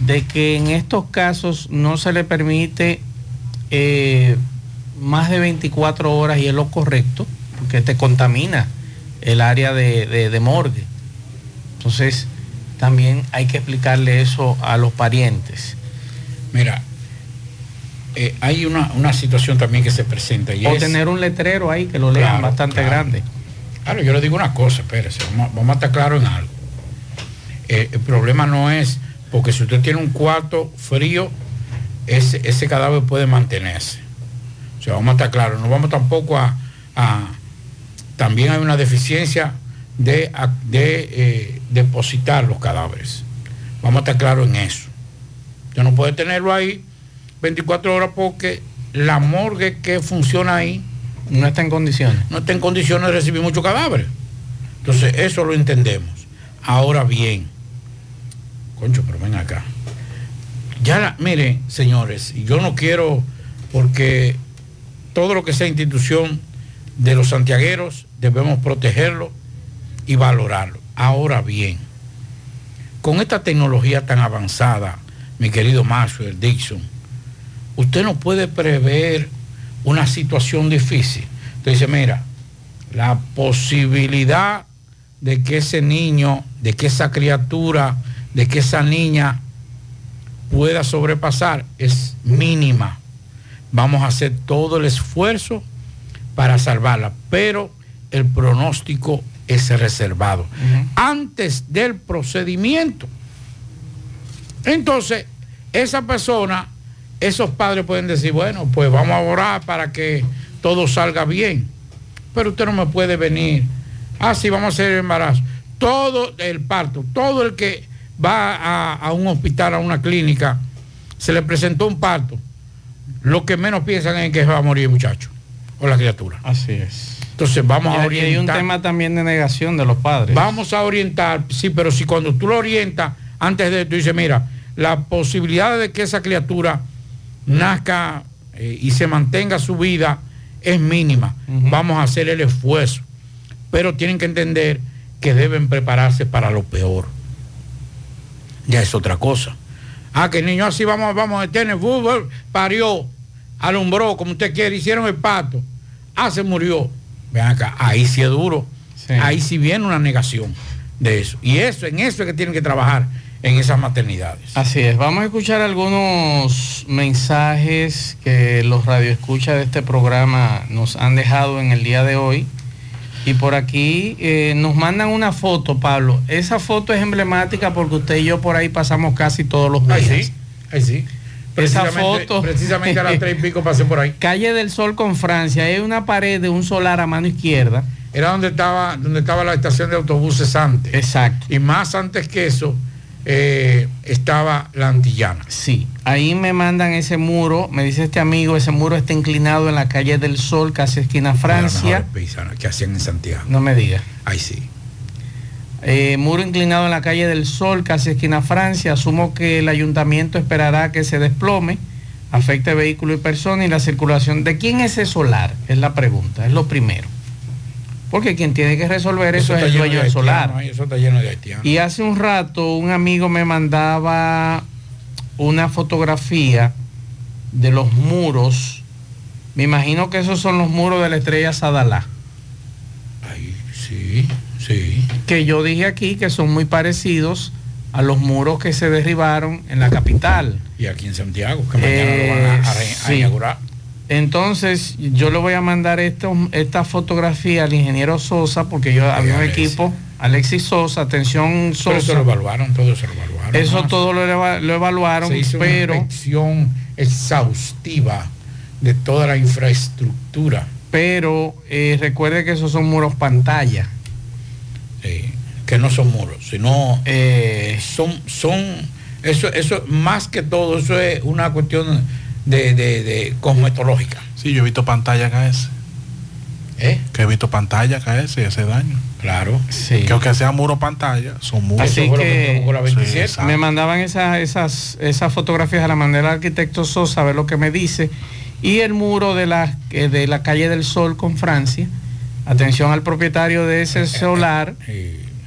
de que en estos casos no se le permite eh, más de 24 horas y es lo correcto, porque te contamina el área de, de- de morgue. Entonces, también hay que explicarle eso a los parientes. Mira, eh, hay una, una situación también que se presenta y o es... tener un letrero ahí que lo lean Claro, bastante claro. grande. Claro, yo le digo una cosa, espérese, vamos, vamos a estar claros en algo. Eh, el problema no es porque si usted tiene un cuarto frío, ese, ese cadáver puede mantenerse. O sea, vamos a estar claros, no vamos tampoco a... a- también hay una deficiencia de, eh, depositar los cadáveres. Vamos a estar claros en eso. Usted no puede tenerlo ahí 24 horas porque la morgue que funciona ahí no está en condiciones. No está en condiciones de recibir muchos cadáveres. Entonces, eso lo entendemos. Ahora bien, concho, pero ven acá. Ya, la- miren, señores, yo no quiero, porque todo lo que sea institución de los santiagueros, debemos protegerlo y valorarlo. Ahora bien, con esta tecnología tan avanzada, mi querido Maxwell Dixon, usted no puede prever una situación difícil. Usted dice, mira, la posibilidad de que ese niño, de que esa criatura, de que esa niña pueda sobrepasar es mínima. Vamos a hacer todo el esfuerzo para salvarla, pero el pronóstico es reservado. Antes del procedimiento. Entonces, esa persona, esos padres pueden decir, bueno, pues vamos a orar para que todo salga bien. Pero usted no me puede venir. Ah, sí, vamos a hacer el embarazo. Todo el parto, todo el que va a, a un hospital, a una clínica, se le presentó un parto. Lo que menos piensan es que se va a morir el muchacho o la criatura. Así es. Entonces vamos Y a orientar. y hay un tema también de negación de los padres. Vamos a orientar, sí, pero si cuando tú lo orientas, antes de tú dices, mira, la posibilidad de que esa criatura nazca eh, y se mantenga su vida es mínima. Vamos a hacer el esfuerzo. Pero tienen que entender que deben prepararse para lo peor. Ya es otra cosa. Ah, que el niño así vamos, vamos, tiene fútbol, parió, alumbró, como usted quiere, hicieron el pato. Ah, se murió. Vean acá, ahí sí es duro. Ahí sí viene una negación de eso. Y eso, en eso es que tienen que trabajar en esas maternidades. Así es, vamos a escuchar algunos mensajes que los radioescuchas de este programa nos han dejado en el día de hoy. Y por aquí eh, nos mandan una foto, Pablo. Esa foto es emblemática porque usted y yo por ahí pasamos casi todos los días. Ahí sí, ahí sí. Esa Precisamente- foto. Precisamente a las tres y pico pasé por ahí. Calle del Sol con Francia. Hay una pared de un solar a mano izquierda. Era donde estaba, donde estaba la estación de autobuses antes. Exacto. Y más antes que eso, eh, estaba la antillana. Sí, ahí me mandan ese muro, me dice este amigo, ese muro está inclinado en la calle del Sol, casi esquina Francia. que hacían en Santiago. No me diga. Ahí sí. Eh, muro inclinado en la calle del Sol, casi esquina Francia. Asumo que el ayuntamiento esperará que se desplome, afecte vehículo y persona y la circulación. ¿De quién es ese solar? Es la pregunta, es lo primero. Porque quien tiene que resolver eso, es el dueño de del solar. haitianos, ahí, Eso está lleno de haitianos. Y hace un rato un amigo me mandaba una fotografía de los muros. Me imagino que esos son los muros de la estrella Sadalá. Sí, sí. Que yo dije aquí que son muy parecidos a los muros que se derribaron en la capital. Y aquí en Santiago, que mañana lo van a, a re- a Eh, sí. inaugurar. Entonces, yo le voy a mandar esto, esta fotografía al ingeniero Sosa, porque yo había un equipo, Alexis Sosa, atención Pero eso Sosa. lo evaluaron, todo eso lo evaluaron. Eso todo lo evaluaron, Se hizo pero, una inspección exhaustiva de toda la infraestructura. pero eh, recuerde que esos son muros pantalla. Que no son muros, sino Eh, son, son, eso, eso más que todo, eso es una cuestión de, de, de cosmetológica. Sí, yo he visto pantalla KS. ¿Eh? Que he visto pantalla KS y ese daño. Claro. Sí. Que aunque sea muro pantalla, son muros. Así que Sí, exacto. me mandaban esas, esas, esas fotografías a la manera del arquitecto Sosa, a ver lo que me dice. Y el muro de la, eh, de la calle del Sol con Francia. Atención al propietario de ese solar.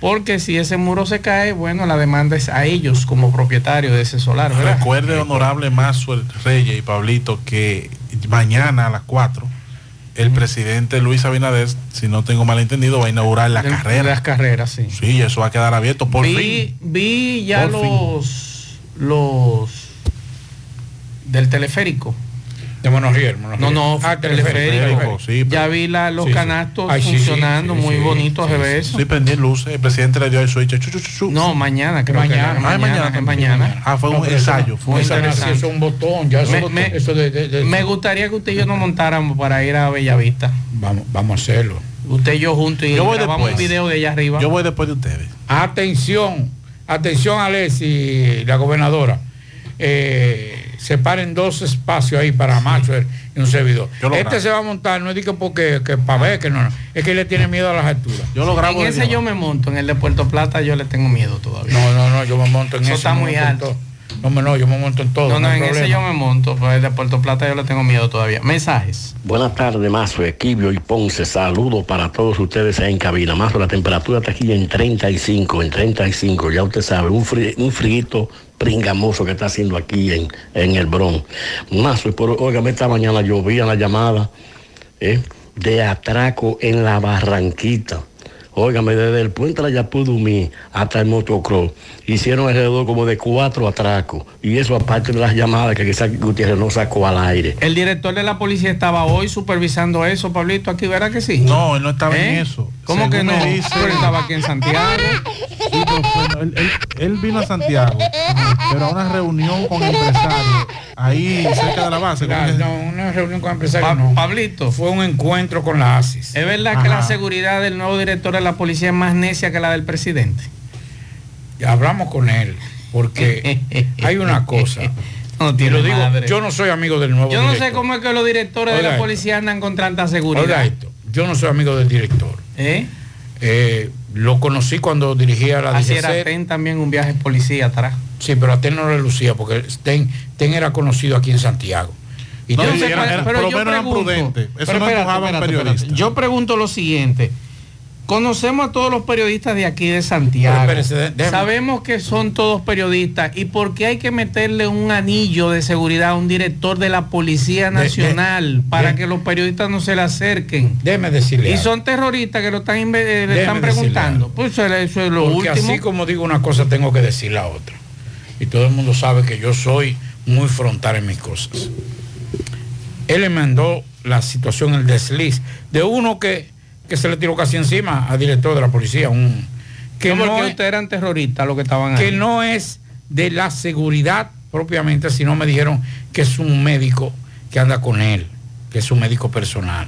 Porque si ese muro se cae, bueno, la demanda es a ellos como propietarios de ese solar, ¿verdad? Recuerde, honorable Mazuel Reyes y Pablito, que mañana a las 4 el presidente Luis Abinader, si no tengo mal entendido, va a inaugurar la De- carrera. Las carreras, sí. Sí, eso va a quedar abierto por vi, fin. vi ya Por fin. los los del teleférico. De Monoriel. No, no, Ah, teleférico. teleférico, sí, ya vi la- los sí, sí. canastos Ay, sí, sí, funcionando, sí, muy sí, bonitos sí. eso. Sí, prendí luces. El presidente le dio el switch. chu, chu, chu, chu. No, mañana creo Mañana. que Ah, es mañana mañana, mañana. Ah, fue un No, ensayo. no- Fue un eso no ensayo. es así, eso es un botón, ya eso, Me- botón, me- eso de, de- de- Me gustaría que usted y yo nos montáramos para ir a Bellavista. Vamos, vamos a hacerlo. Usted y yo juntos y Yo voy grabamos un después. video de allá arriba. Yo voy después de ustedes. Atención, atención Alessi, la gobernadora. Eh, separen dos espacios ahí para Maxwell y un servidor. Yo lo Este grabo. se va a montar, no es que porque que para ver que no, no, es que le tiene miedo a las alturas. Yo lo grabo en ese yo me monto, en el de Puerto Plata yo le tengo miedo todavía. No, no, no, yo me monto en Eso ese, está muy alto. No, no, yo me monto en todo. No, no, en ese yo me monto, pero el de Puerto Plata yo le tengo miedo todavía. Mensajes. Buenas tardes, Mazo, Equibio y Ponce. Saludos para todos ustedes ahí en cabina. Mazo, la temperatura está aquí en 35, en 35. Ya usted sabe, un, fri un frito pringamoso que está haciendo aquí en, en el Bronx. Mazo, por, óigame, esta mañana llovía la llamada ¿eh? de atraco en la Barranquita. Óigame, desde el puente de la Yapudumí hasta el motocross, hicieron alrededor como de cuatro atracos. Y eso aparte de las llamadas que quizás Gutiérrez no sacó al aire. El director de la policía estaba hoy supervisando eso, Pablito, aquí verá que sí. No, él no estaba en ¿Eh? eso. ¿Cómo Según que no? dice- él estaba aquí en Santiago. Sí, él, él- él vino a Santiago, pero a una reunión con empresarios ahí cerca de la base. ¿cómo que- No, una reunión con empresarios. no. Pablito. Fue un encuentro con la ASIS. ¿Es verdad que la seguridad del nuevo director de la policía es más necia que la del presidente? Ya hablamos con él, porque hay una cosa. No y tiene lo digo, madre. yo no soy amigo del nuevo Yo no sé cómo es que los directores de la esto. policía andan con tanta seguridad. Oiga esto, yo no soy amigo del director. ¿Eh? Eh, lo conocí cuando dirigía la Así era DGC. TEN también un viaje policía atrás. Sí, pero a TEN no le lucía porque TEN, TEN era conocido aquí en Santiago. Y No, TEN- no sé, pero- pero yo pregunto- pero espérate, espérate, espérate. Yo pregunto lo siguiente. Conocemos a todos los periodistas de aquí de Santiago. Espérese, Sabemos que son todos periodistas. ¿Y por qué hay que meterle un anillo de seguridad a un director de la Policía De- de- Nacional para de- que los periodistas no se le acerquen? Déjeme decirle Y son terroristas que lo están, eh, le están preguntando. Pues eso, es- eso es lo Porque último. así como digo una cosa, tengo que decir la otra. Y todo el mundo sabe que yo soy muy frontal en mis cosas. Él le mandó la situación, el desliz, de uno que, que se le tiró casi encima al director de la policía. Un, que No, es, eran terroristas los que estaban ahí. que no es de la seguridad propiamente, sino me dijeron que es un médico que anda con él, que es un médico personal.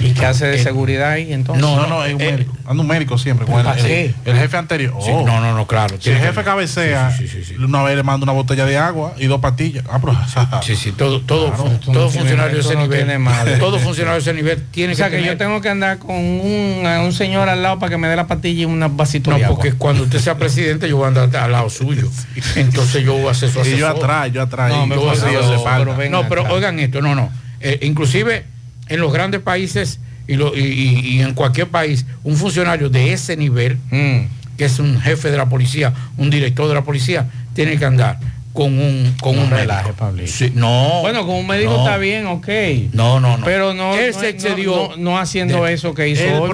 ¿Y qué hace de Eh, seguridad ahí entonces? No, no, no, es un eh, médico. Anda un médico siempre. Con el, ¿Ah, el- sí? el jefe anterior. Sí, Oh. no, no, no, claro. Si el jefe cabecea, una vez le manda una botella de agua y dos pastillas. Ah, pero, Sí, sí, todo, todo, Claro, todo no funcionario de ese no nivel. madre. Todo funcionario de ese nivel tiene O sea que, que yo tengo que andar con un, a un señor al lado para que me dé la pastilla y una vasito No, de agua. porque cuando usted sea presidente yo voy a andar al lado suyo. Entonces yo voy a hacer su Y yo asesor. atrás, yo atrás. No, me yo pero oigan esto, no, no. Eh, inclusive en los grandes países y, lo- y- y- y en cualquier país, un funcionario de ese nivel, Mm. que es un jefe de la policía, un director de la policía, tiene que andar con un con No un relaje, médico. Pablito. Sí, no. Bueno, con un médico no. está bien, ok. No, no, no. Pero no, Él no, se excedió. no, no haciendo de- eso que hizo El hoy,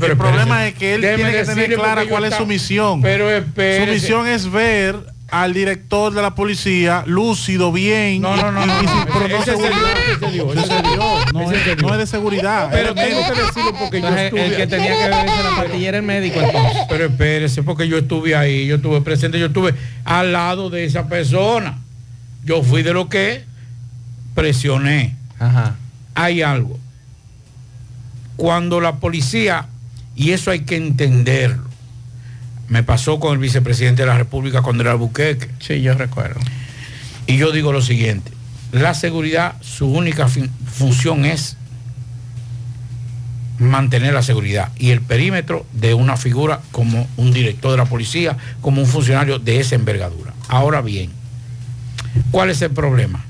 pero el problema es que él tiene que tener clara cuál es su misión. Pero espérese. Su misión es ver al director de la policía lúcido, bien. No, no, no, no, y- y no. sin- pero no es, no de seguridad. Pero tengo que decirlo porque yo estuve. el que tenía que beberse la pastilla era el médico entonces. Pero espérese, porque yo estuve ahí, yo estuve presente, yo estuve al lado de esa persona. Yo fui de lo que presioné. Ajá. Hay algo. Cuando la policía, y eso hay que entenderlo, me pasó con el vicepresidente de la República cuando era Buqueque. Sí, yo recuerdo. Y yo digo lo siguiente, la seguridad, su única fin- función es mantener la seguridad y el perímetro de una figura como un director de la policía, como un funcionario de esa envergadura. Ahora bien, ¿cuál es el problema?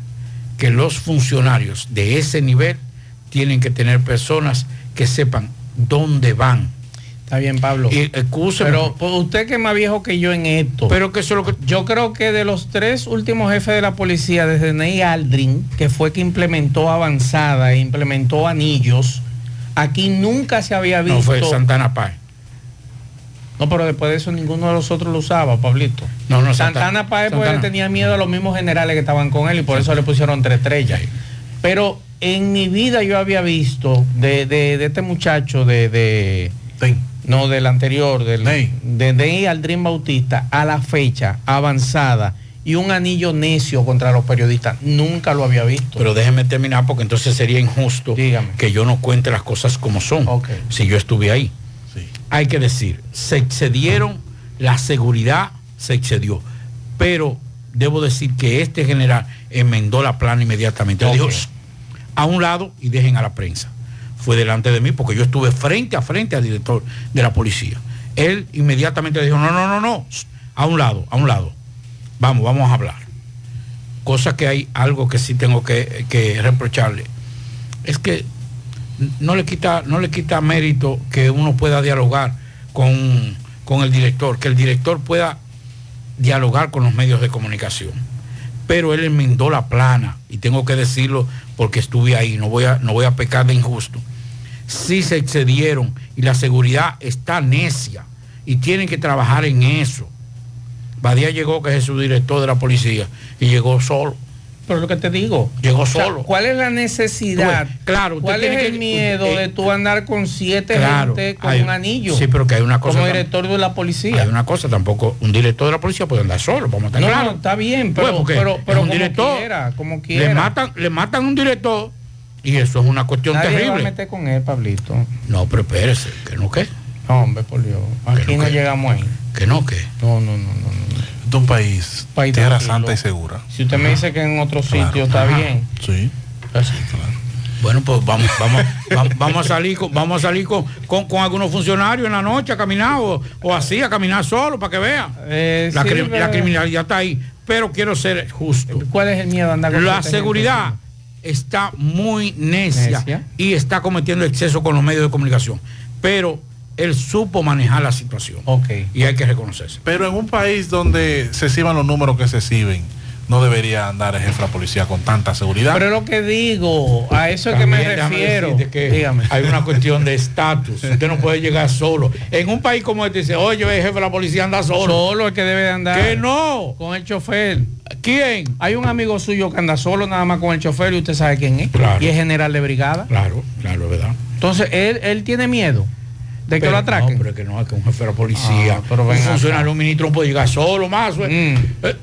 Que los funcionarios de ese nivel tienen que tener personas que sepan dónde van. Está bien, Pablo. Y excúseme, Pero pues, usted que es más viejo que yo en esto. pero que eso es lo que Yo creo que de los tres últimos jefes de la policía, desde Ney Aldrin, que fue que implementó avanzada e implementó anillos, aquí nunca se había visto. no fue Santana Páez. No, pero después de eso ninguno de los otros lo usaba, Pablito. No, no, Santana, Santana- Páez pues, tenía miedo a los mismos generales que estaban con él y por eso le pusieron tres estrellas. Pero en mi vida yo había visto de, de- de este muchacho de, de- no del anterior, del, de Ney Aldrin Bautista a la fecha avanzada y un anillo necio contra los periodistas. Nunca lo había visto. Pero déjeme terminar porque entonces sería injusto que yo no cuente las cosas como son. Si yo estuve ahí. Hay que decir, se excedieron, la seguridad se excedió. Pero debo decir que este general enmendó la plana inmediatamente. Dijo, "Shh, a un lado y dejen a la prensa. Fue delante de mí porque yo estuve frente a frente al director de la policía. Él inmediatamente dijo, no, no, no, no, a un lado, a un lado. Vamos, vamos a hablar. Cosa que hay algo que sí tengo que, que reprocharle. Es que no le quita, no le quita mérito que uno pueda dialogar con, con el director, que el director pueda dialogar con los medios de comunicación. Pero él enmendó la plana, y tengo que decirlo porque estuve ahí, no voy a, no voy a pecar de injusto. Sí se excedieron y la seguridad está necia y tienen que trabajar en eso. Badía llegó, que es su director de la policía, y llegó solo. pero lo que te digo. Llegó O sea, solo. ¿Cuál es la necesidad? Ves, claro, usted ¿Cuál es tiene el que- miedo eh, de tú andar con siete Claro, gente con hay- un anillo? Sí, pero que hay una cosa. Como director de la policía. Hay una cosa, tampoco un director de la policía puede andar solo, vamos a estar No, claros. no, está bien, pero, Bueno, porque pero, es pero un como director. quiera, como quiera. Le matan, le matan un director y eso es una cuestión Nadie va a terrible. meter con él, Pablito. No, pero espérese, que no qué. No, hombre, por Dios. Aquí no, qué? llegamos ahí. Que no qué. No, no, no, no. no. Es un país, País tierra tranquilo. santa y segura. Si usted me dice que en otro sitio está Ajá. bien. Sí. Bueno, pues vamos, vamos, vamos, a salir con, vamos a salir con, con, con algunos funcionarios en la noche a caminar o, o así, a caminar solo para que vean. Eh, la, sí, cri- pero- la criminalidad está ahí. Pero quiero ser justo. ¿Cuál es el miedo de andar con La seguridad está muy necia, Necia. y está cometiendo exceso con los medios de comunicación. Pero él supo manejar la situación. Y hay que reconocerse. Pero en un país donde se exhiban los números que se exhiben, no debería andar el jefe de la policía con tanta seguridad. Pero es lo que digo, a eso es que me refiero. que Dígame. Hay una cuestión de estatus. Usted no puede llegar solo. En un país como este dice, oye, el jefe de la policía anda solo. Solo el que debe de andar. Que no. Con el chofer. ¿Quién? Hay un amigo suyo que anda solo nada más con el chofer y usted sabe quién es. Claro. Y es general de brigada. Claro, claro, es verdad. Entonces, él, él tiene miedo de que Pero lo atraquen. No, pero que no, que un jefe de policía, Ah, pero un funcionario, un ministro no puede llegar solo, más. Mm.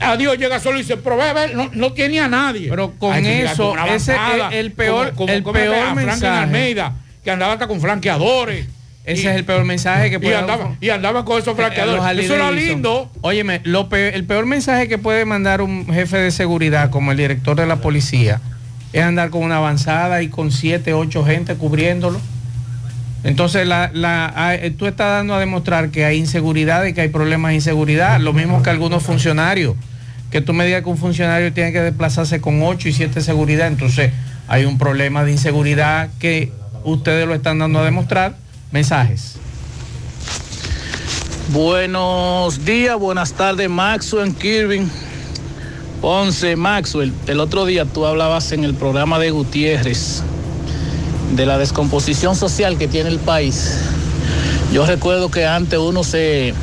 adiós, llega solo y dice, pero ve, ve, no, no tiene a nadie. Pero con Hay eso, ese es el peor- como, como, el como peor mensaje. Almeida, que andaba hasta con flanqueadores. Ese Y- es el peor mensaje que y puede andaba, y andaba con esos flanqueadores. Los Eso era lindo. Óyeme, lo el peor mensaje que puede mandar un jefe de seguridad como el director de la policía es andar con una avanzada y con siete, ocho gente cubriéndolo. Entonces la, la- a- eh, tú estás dando a demostrar que hay inseguridad y que hay problemas de inseguridad, lo mismo que algunos funcionarios, que tú me digas que un funcionario tiene que desplazarse con ocho y siete seguridad, entonces hay un problema de inseguridad que ustedes lo están dando a demostrar. Mensajes. Buenos días, buenas tardes, Maxwell Kirvin. Ponce, Maxwell, el otro día tú hablabas en el programa de Gutiérrez de la descomposición social que tiene el país. Yo recuerdo que antes uno se,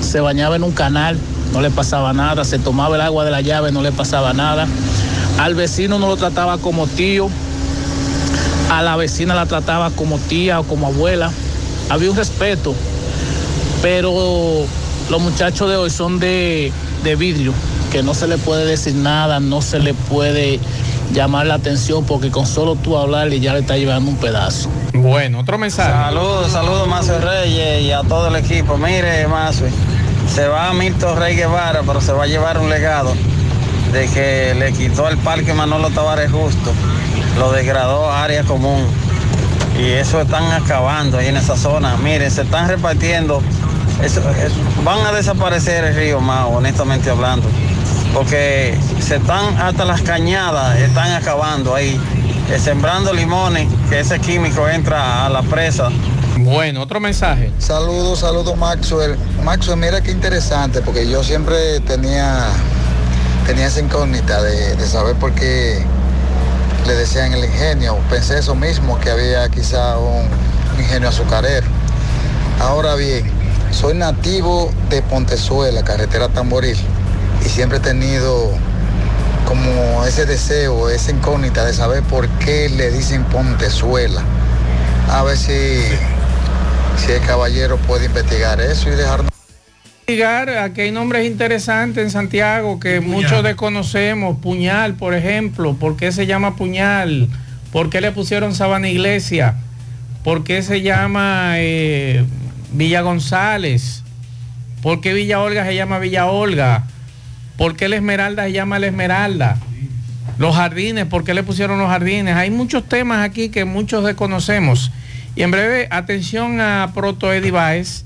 se bañaba en un canal, no le pasaba nada, se tomaba el agua de la llave, no le pasaba nada. Al vecino no lo trataba como tío, a la vecina la trataba como tía o como abuela. Había un respeto, pero los muchachos de hoy son de, de vidrio, que no se le puede decir nada, no se le puede llamar la atención porque con solo tú hablarle ya le está llevando un pedazo. Bueno, otro mensaje. Saludos, saludos, Mazo Reyes y a todo el equipo. Mire, Mazo, se va Milton Rey Guevara, pero se va a llevar un legado de que le quitó el parque Manolo Tavares Justo, lo degradó a área común. Y eso están acabando ahí en esa zona. Miren, se están repartiendo. eso- eso- van a desaparecer el río Mao, honestamente hablando. Porque se están hasta las cañadas, están acabando ahí. eh, sembrando limones, que ese químico entra a la presa. Bueno, otro mensaje. Saludos, saludos Maxwell. Maxwell, mira qué interesante, porque yo siempre tenía, tenía esa incógnita de, de saber por qué le decían el ingenio. Pensé eso mismo, que había quizá un ingenio azucarero. Ahora bien, soy nativo de Pontezuela, carretera Tamboril, y siempre he tenido como ese deseo, esa incógnita de saber por qué le dicen Pontezuela. A ver si, si el caballero puede investigar eso y dejarnos. Investigar, Aquí hay nombres interesantes en Santiago que muchos desconocemos. Puñal, por ejemplo. ¿Por qué se llama Puñal? ¿Por qué le pusieron Sabana Iglesia? ¿Por qué se llama eh, Villa González? ¿Por qué Villa Olga se llama Villa Olga? ¿Por qué la Esmeralda se llama la Esmeralda? Los jardines, ¿por qué le pusieron los jardines? Hay muchos temas aquí que muchos desconocemos. Y en breve, atención a Proto Eddie Baez.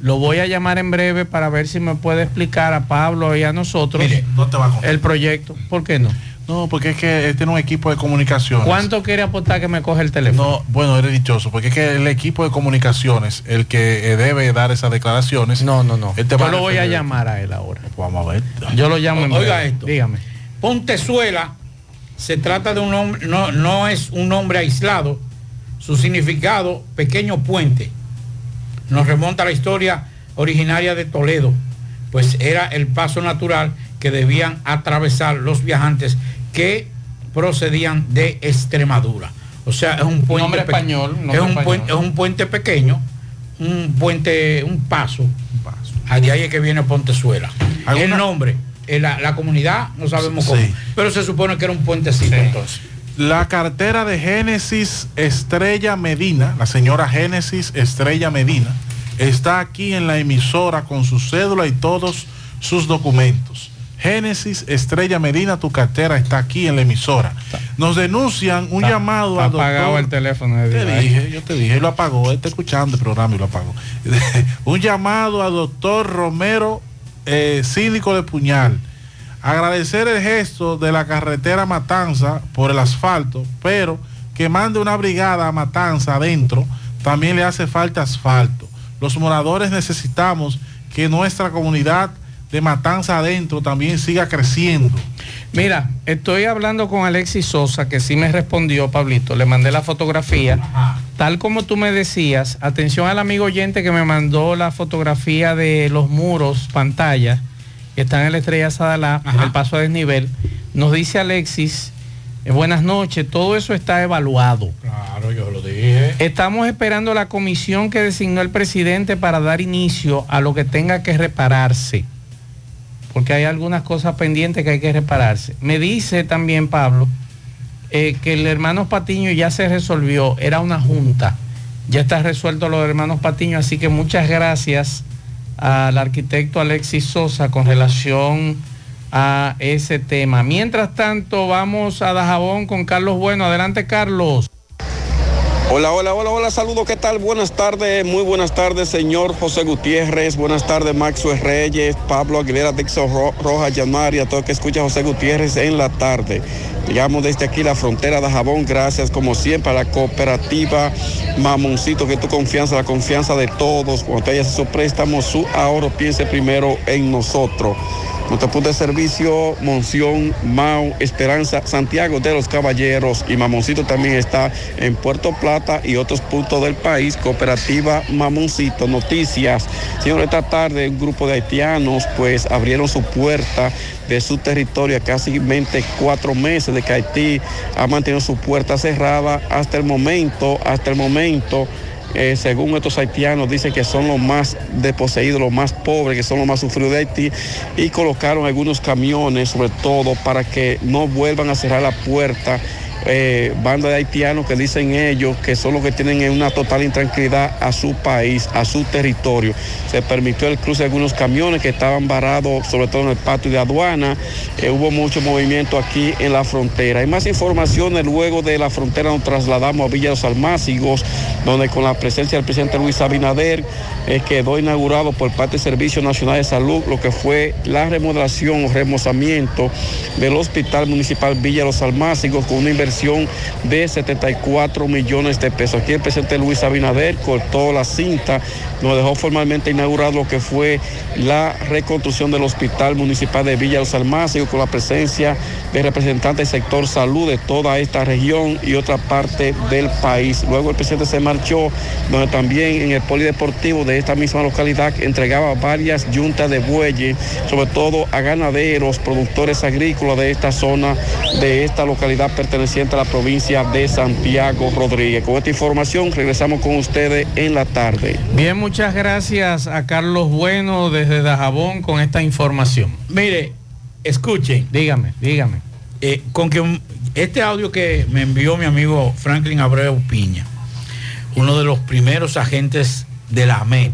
Lo voy a llamar en breve para ver si me puede explicar a Pablo y a nosotros no te va a contar. el proyecto. ¿Por qué no? No, porque es que él tiene un equipo de comunicaciones. ¿Cuánto quiere apostar que me coge el teléfono? No, bueno, eres dichoso, porque es que el equipo de comunicaciones, el que eh, debe dar esas declaraciones. No, no, no. Él te Yo va lo voy a llamar a él ahora. Vamos a ver. Yo lo llamo en Oiga breve. esto. Dígame. Pontezuela se trata de un nombre, no, no es un nombre aislado. Su significado, pequeño puente, nos remonta a la historia originaria de Toledo, pues era el paso natural que debían atravesar los viajantes que procedían de Extremadura. O sea, es un puente Nombre español, nombre es, un español. puente, es un puente pequeño, un puente, un paso. Ah, De ahí es que viene Pontezuela. El nombre, eh, la, la comunidad, no sabemos cómo. Sí. Pero se supone que era un puentecito entonces. La cartera de Génesis Estrella Medina, la señora Génesis Estrella Medina, está aquí en la emisora con su cédula y todos sus documentos. Génesis Estrella Medina, tu cartera está aquí en la emisora. Nos denuncian un Está- llamado está a doctor. apagado el teléfono de Te Dios. dije, yo te dije, lo apagó, está escuchando el programa y lo apagó. un llamado a doctor Romero, eh, síndico de Puñal. Agradecer el gesto de la carretera Matanza por el asfalto, pero que mande una brigada a Matanza adentro, también le hace falta asfalto. Los moradores necesitamos que nuestra comunidad de Matanza adentro también siga creciendo. Mira, estoy hablando con Alexis Sosa, que sí me respondió, Pablito. Le mandé la fotografía. Tal como tú me decías, atención al amigo oyente que me mandó la fotografía de los muros, pantalla, que están en la estrella Sadalá, en el paso a desnivel. Nos dice Alexis, eh, buenas noches, todo eso está evaluado. Claro, yo lo dije. Estamos esperando la comisión que designó el presidente para dar inicio a lo que tenga que repararse porque hay algunas cosas pendientes que hay que repararse. Me dice también Pablo eh, que el hermano Patiño ya se resolvió, era una junta, ya está resuelto lo de hermanos Patiño, así que muchas gracias al arquitecto Alexis Sosa con relación a ese tema. Mientras tanto, vamos a Dajabón con Carlos Bueno. Adelante, Carlos. Hola, hola, hola, hola, saludos, ¿qué tal? Buenas tardes, muy buenas tardes, señor José Gutiérrez, buenas tardes, Maxwell Reyes, Pablo Aguilera, Dixon Ro- Rojas, Yamari, a todo el que escucha José Gutiérrez en la tarde. Llegamos desde aquí la frontera de Jabón, gracias como siempre a la cooperativa Mamoncito, que tu confianza, la confianza de todos. Cuando te hayas su préstamo, su ahorro, piense primero en nosotros. Nuestro punto de servicio, Monción, Mau, Esperanza, Santiago de los Caballeros y Mamoncito también está en Puerto Plata y otros puntos del país. Cooperativa Mamoncito, noticias. Señor, esta tarde un grupo de haitianos pues abrieron su puerta de su territorio casi cuatro meses de que Haití ha mantenido su puerta cerrada hasta el momento, hasta el momento. Eh, según estos haitianos, dicen que son los más desposeídos, los más pobres, que son los más sufridos de Haití, y colocaron algunos camiones, sobre todo, para que no vuelvan a cerrar la puerta. Eh, banda de haitianos que dicen ellos que son los que tienen una total intranquilidad a su país, a su territorio. Se permitió el cruce de algunos camiones que estaban varados, sobre todo en el patio de aduana. Eh, hubo mucho movimiento aquí en la frontera. Hay más informaciones luego de la frontera nos trasladamos a Villa Los Almácigos, donde con la presencia del presidente Luis Abinader eh, quedó inaugurado por parte del Servicio Nacional de Salud lo que fue la remodelación o remozamiento del Hospital Municipal Villa Los Almácigos con una inversión de 74 millones de pesos. Aquí el presidente Luis Abinader cortó la cinta, nos dejó formalmente inaugurado lo que fue la reconstrucción del Hospital Municipal de Villa Los Almácigos con la presencia de representantes del sector salud de toda esta región y otra parte del país. Luego el presidente se marchó, donde también en el polideportivo de esta misma localidad entregaba varias yuntas de bueyes, sobre todo a ganaderos, productores agrícolas de esta zona, de esta localidad perteneciente a la provincia de Santiago Rodríguez. Con esta información regresamos con ustedes en la tarde. Bien, muchas gracias a Carlos Bueno desde Dajabón con esta información. Mire, escuchen. Dígame, dígame. Eh, con que este audio que me envió mi amigo Franklin Abreu Piña, uno de los primeros agentes de la AMED.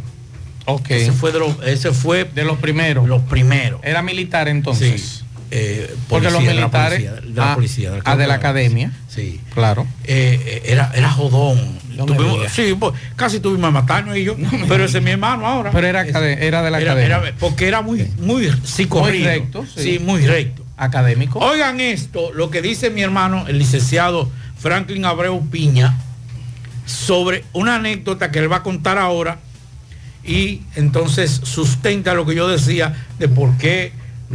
Ok. Ese fue de los, ese fue de los primeros. Los primeros. Era militar entonces. Sí. Eh, Porque los policía, de la militares. policía, de la ah, policía, de la ah, de la Cámara. academia. Sí. Claro. Eh, era, era jodón. No Tuvimos- sí, pues, casi tuvimos a matarnos y yo. pero ese es mi hermano ahora. Pero era, era de la Era- academia. era- porque era muy, muy psicorrido. Muy recto, sí. sí, muy recto. Académico. Oigan esto, lo que dice mi hermano, el licenciado Franklin Abreu Piña, sobre una anécdota que él va a contar ahora y entonces sustenta lo que yo decía de por qué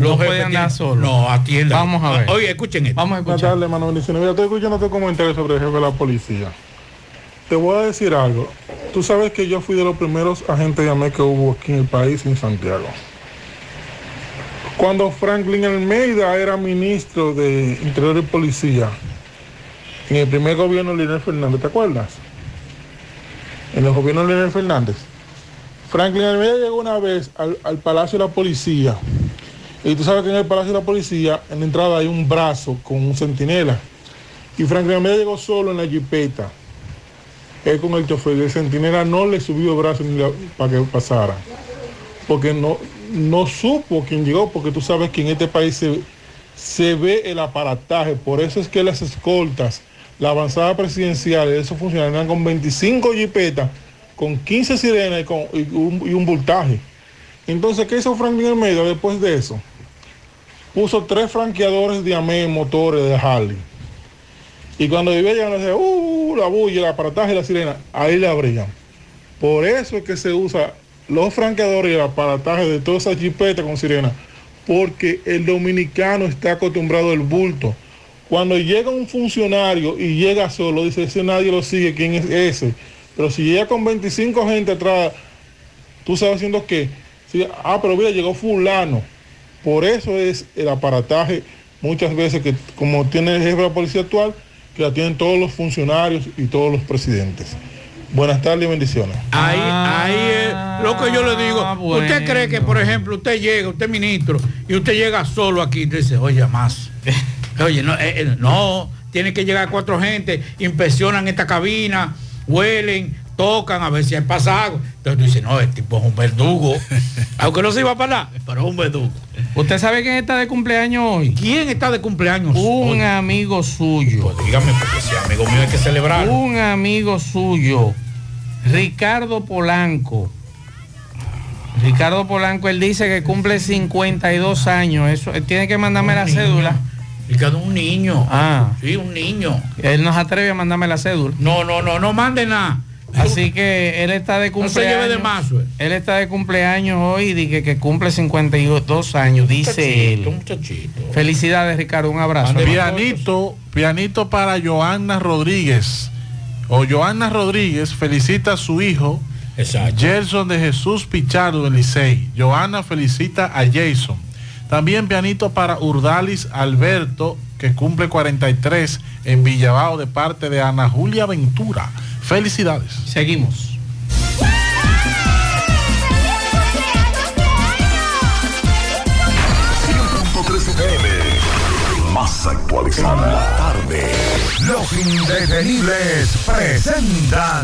los puede jefes andar tienen- solo. No, atienda. Vamos a ver. Oye, escuchen esto. Vamos a Buenas escuchar. tardes, hermano Bendiciones. Mira, estoy escuchando tu comentario sobre el jefe de la policía. Te voy a decir algo. Tú sabes que yo fui de los primeros agentes de AME que hubo aquí en el país, en Santiago. Cuando Franklin Almeida era ministro de Interior y Policía, en el primer gobierno de Leonel Fernández, ¿te acuerdas? En el gobierno de Leonel Fernández. Franklin Almeida llegó una vez al, al Palacio de la Policía. Y tú sabes que en el Palacio de la Policía, en la entrada hay un brazo con un centinela. Y Franklin Almeida llegó solo en la jipeta. Él con el chofer. El centinela no le subió el brazo para que pasara. Porque no, no supo quién llegó, porque tú sabes que en este país se, se ve el aparataje. Por eso es que las escoltas, la avanzada presidencial, esos funcionarios eran con 25 jipetas, con 15 sirenas y, con, y un voltaje. Entonces, ¿qué hizo Franklin Almeida después de eso? Puso tres franqueadores de AME motores de Harley. Y cuando vivía llegando, decía, uh, la bulla, el aparataje, la sirena, ahí le abrían. Por eso es que se usa los franqueadores y el aparataje de todas esas jipetas con sirena, porque el dominicano está acostumbrado al bulto. Cuando llega un funcionario y llega solo, dice, ese nadie lo sigue, ¿quién es ese? Pero si llega con 25 gente atrás, tú sabes haciendo qué. Sí, ah, pero mira, llegó fulano. Por eso es el aparataje muchas veces que como tiene el jefe de la policía actual, que la tienen todos los funcionarios y todos los presidentes. Buenas tardes y bendiciones. Ahí, ahí es lo que yo le digo. ¿Usted cree que, por ejemplo, usted llega, usted es ministro, y usted llega solo aquí y dice, oye, más? Oye, no, eh, eh, no, tiene que llegar cuatro gente, inspeccionan esta cabina, huelen, tocan a ver si hay pasado. Entonces tú dices, no, el tipo es un verdugo. Aunque no se iba a parar, pero es un verdugo. ¿Usted sabe quién está de cumpleaños hoy? ¿Quién está de cumpleaños? Un hoy? amigo suyo. Pues dígame, porque si es amigo mío hay que celebrarlo. Un amigo suyo, Ricardo Polanco. Ricardo Polanco, él dice que cumple 52 años. Eso, él tiene que mandarme la cédula. Ricardo, un niño. Ah. Sí, un niño. Él nos atreve a mandarme la cédula. No, no, no, no mande nada. Así que él está de No se cumpleaños. lleve de. Él está de cumpleaños hoy y dice que cumple 52 años, dice él. Felicidades, Ricardo. Un abrazo. Pianito, pianito para Joanna Rodríguez. O Joanna Rodríguez felicita a su hijo, Gerson de Jesús Pichardo del Licey. Joanna felicita a Jason. También pianito para Urdalis Alberto, que cumple 43 en Villabao de parte de Ana Julia Ventura. Felicidades. Seguimos. Más actualizada. La tarde. Los indetenibles presentan.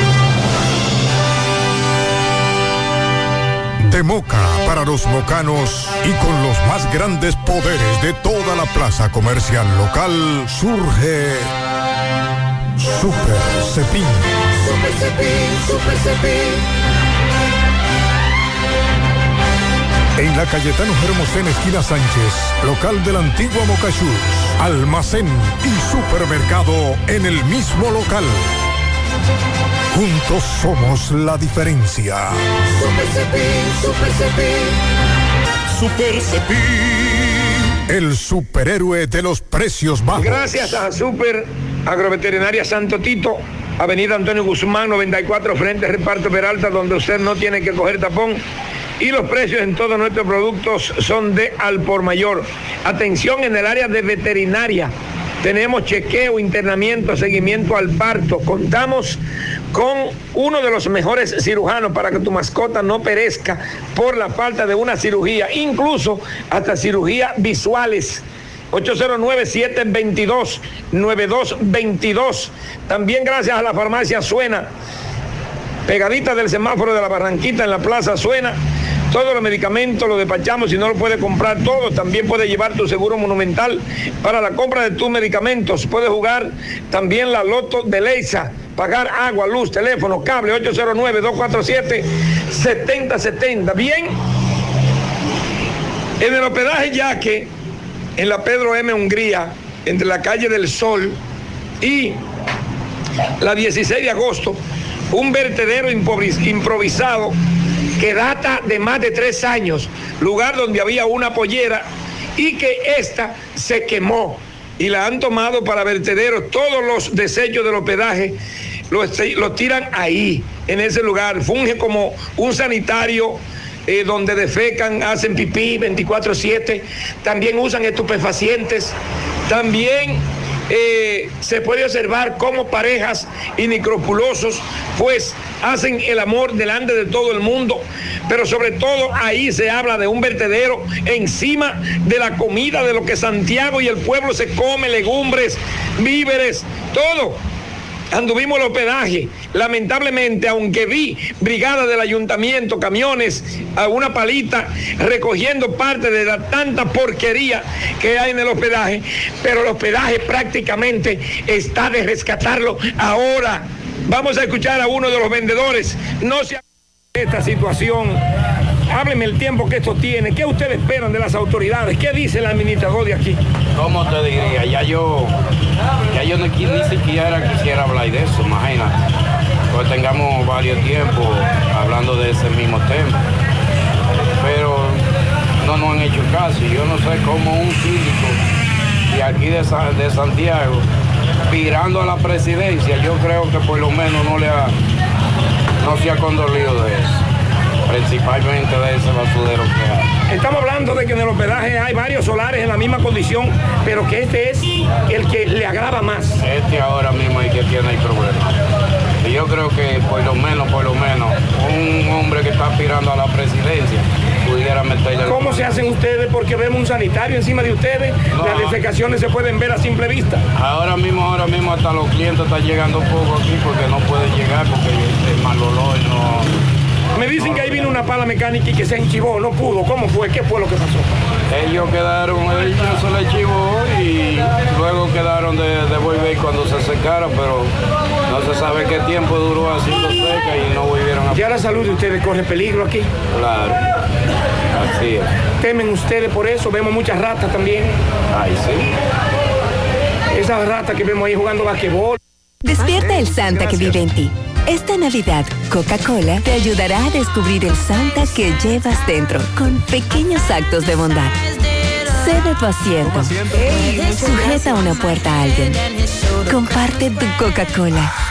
De Moca para los mocanos y con los más grandes poderes de toda la plaza comercial local surge Super Cepín. Super Cepín, Super Cepín. En la Cayetano Hermosén, esquina Sánchez, local del antiguo Mocachús, almacén y supermercado en el mismo local. Juntos somos la diferencia. Super Cepín, Super Cepín. Super Cepín. El superhéroe de los precios bajos. Gracias a Super Agroveterinaria Santo Tito, Avenida Antonio Guzmán, 94, frente al reparto Peralta, donde usted no tiene que coger tapón. Y los precios en todos nuestros productos son de al por mayor. Atención en el área de veterinaria. Tenemos chequeo, internamiento, seguimiento al parto. Contamos con uno de los mejores cirujanos para que tu mascota no perezca por la falta de una cirugía, incluso hasta cirugías visuales. 809-722-9222. También gracias a la farmacia Suena, pegadita del semáforo de la Barranquita en la Plaza Suena, Todos los medicamentos los despachamos si no lo puedes comprar todo. También puedes llevar tu seguro monumental para la compra de tus medicamentos. Puedes jugar también la loto de Leisa. Pagar agua, luz, teléfono, cable 809-247-7070. Bien. En el hospedaje Yaque, en la Pedro M. Hungría, entre la calle del Sol y la 16 de agosto, un vertedero improvis- improvisado que data de más de tres años, lugar donde había una pollera y que esta se quemó y la han tomado para vertederos. Todos los desechos del hospedaje los, los tiran ahí, en ese lugar. Funge como un sanitario eh, donde defecan, hacen pipí 24/7. También usan estupefacientes. También eh, se puede observar cómo parejas inicropulosos pues hacen el amor delante de todo el mundo, pero sobre todo ahí se habla de un vertedero encima de la comida de lo que Santiago y el pueblo se come, legumbres, víveres, todo. Anduvimos el hospedaje. Lamentablemente, aunque vi brigada del ayuntamiento, camiones, a una palita recogiendo parte de la tanta porquería que hay en el hospedaje, pero el hospedaje prácticamente está de rescatarlo ahora. Vamos a escuchar a uno de los vendedores. No se esta situación. Hábleme el tiempo que esto tiene. ¿Qué ustedes esperan de las autoridades? ¿Qué dice el administrador de aquí? ¿Cómo te diría? Ya yo, ya yo ni, ni siquiera quisiera hablar de eso, imagínate. Pues tengamos varios tiempos hablando de ese mismo tema. Pero no nos han hecho caso. Yo no sé cómo un síndico de aquí de, de Santiago, virando a la presidencia, yo creo que por lo menos no le ha, no se ha condolido de eso. Principalmente de ese basurero que hay. Estamos hablando de que en el hospedaje hay varios solares en la misma condición, pero que este es el que le agrava más. Este ahora mismo es que tiene el problema. Y yo creo que por lo menos, por lo menos, un hombre que está aspirando a la presidencia pudiera meterle... ¿Cómo se hacen ustedes? Porque vemos un sanitario encima de ustedes. No. Las defecaciones se pueden ver a simple vista. Ahora mismo, ahora mismo hasta los clientes están llegando poco aquí porque no pueden llegar porque el mal olor no... Me dicen que ahí vino una pala mecánica y que se enchivó, no pudo. ¿Cómo fue? ¿Qué fue lo que pasó? Ellos quedaron, ellos se le chivó y luego quedaron de, de volver cuando se secaron, pero no se sabe qué tiempo duró haciendo seca y no volvieron a... Ya la salud de ustedes corre peligro aquí. Claro, así es. Temen ustedes por eso. Vemos muchas ratas también. Ay, sí. Esas ratas que vemos ahí jugando basquetbol. Despierta el Santa que vive en ti. Esta Navidad, Coca-Cola te ayudará a descubrir el Santa que llevas dentro con pequeños actos de bondad. Cede tu asiento. Sujeta una puerta a alguien. Comparte tu Coca-Cola.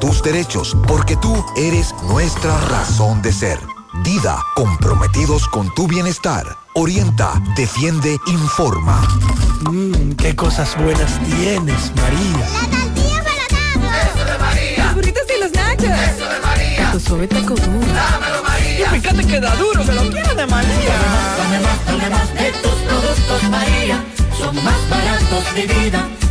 tus derechos, porque tú eres nuestra razón de ser. Dida, comprometidos con tu bienestar. Orienta, defiende, informa. Mmm, qué cosas buenas tienes, María. Eso de María. Los burritos y los nachos. Eso de María. Tu suave taco duro. Dámelo, María. Y fíjate que da duro, que lo quiero de María. Tome más, tome más de tus productos, María. Son más baratos de vida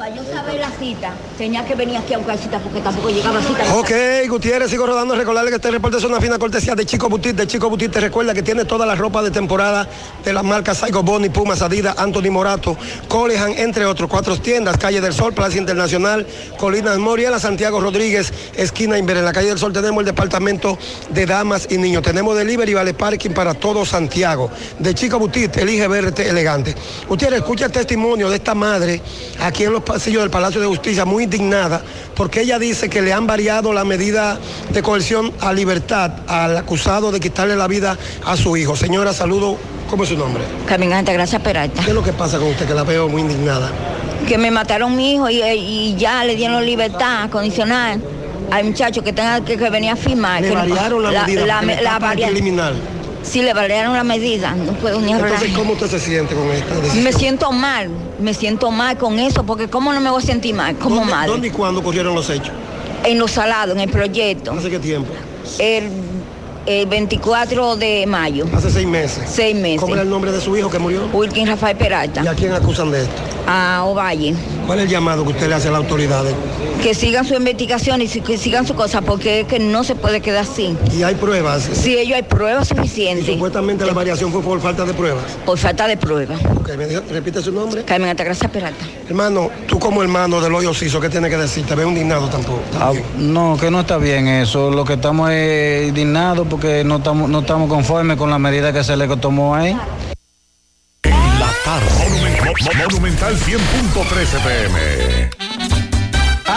Para yo saber la cita, tenía que venir aquí a buscar cita porque tampoco llegaba cita. Ok, Gutiérrez, sigo rodando. Recordarle que este reporte es una fina cortesía de Chico Butit. De Chico Butit te recuerda que tiene toda la ropa de temporada de las marcas Saigo Boni, Pumas, Adidas, Anthony Morato, Colehan, entre otros. Cuatro tiendas, Calle del Sol, Plaza Internacional, Colinas Moriela, Santiago Rodríguez, esquina Inver. En la Calle del Sol tenemos el departamento de damas y niños. Tenemos delivery vale parking para todo Santiago. De Chico Butit, elige verte elegante. Gutiérrez, escucha el testimonio de esta madre aquí en los pasillos del Palacio de Justicia, muy indignada, porque ella dice que le han variado la medida de coerción a libertad al acusado de quitarle la vida a su hijo. Señora, saludo. ¿Cómo es su nombre? Caminante, gracias Peralta. ¿Qué es lo que pasa con usted que la veo muy indignada? que me mataron mi hijo y, y ya le dieron libertad condicional al muchacho que tenga que, que venir a firmar. Le que no- variaron la, medida la- la criminal. Sí, le variaron la medida, no puedo ni Entonces, arreglar. ¿cómo usted se siente con esta decisión? Me siento mal, me siento mal con eso, porque ¿cómo no me voy a sentir mal como ¿Dónde, madre? ¿Dónde y cuándo ocurrieron los hechos? En los salados, en el proyecto. ¿Hace qué tiempo? El, el 24 de mayo. Hace seis meses. Seis meses. ¿Cómo era el nombre de su hijo que murió? Wilkin Rafael Peralta. ¿Y a quién acusan de esto? A Ovalle. ¿Cuál es el llamado que usted le hace a las autoridades? Que sigan su investigación y que sigan su cosa, porque es que no se puede quedar así. ¿Y hay pruebas? Si ellos hay pruebas suficientes. Supuestamente la variación fue por falta de pruebas. Por falta de pruebas. Ok, ¿me dijo- repite su nombre? Carmen Altagracia Peralta. Hermano, tú como hermano del hoyo Ciso, ¿qué tienes que decir? Te veo indignado tampoco. Ah, no, que no está bien eso. Lo que estamos es indignados porque no estamos, no estamos conformes con la medida que se le tomó ahí. La tarde. Monumental 100.13 pm.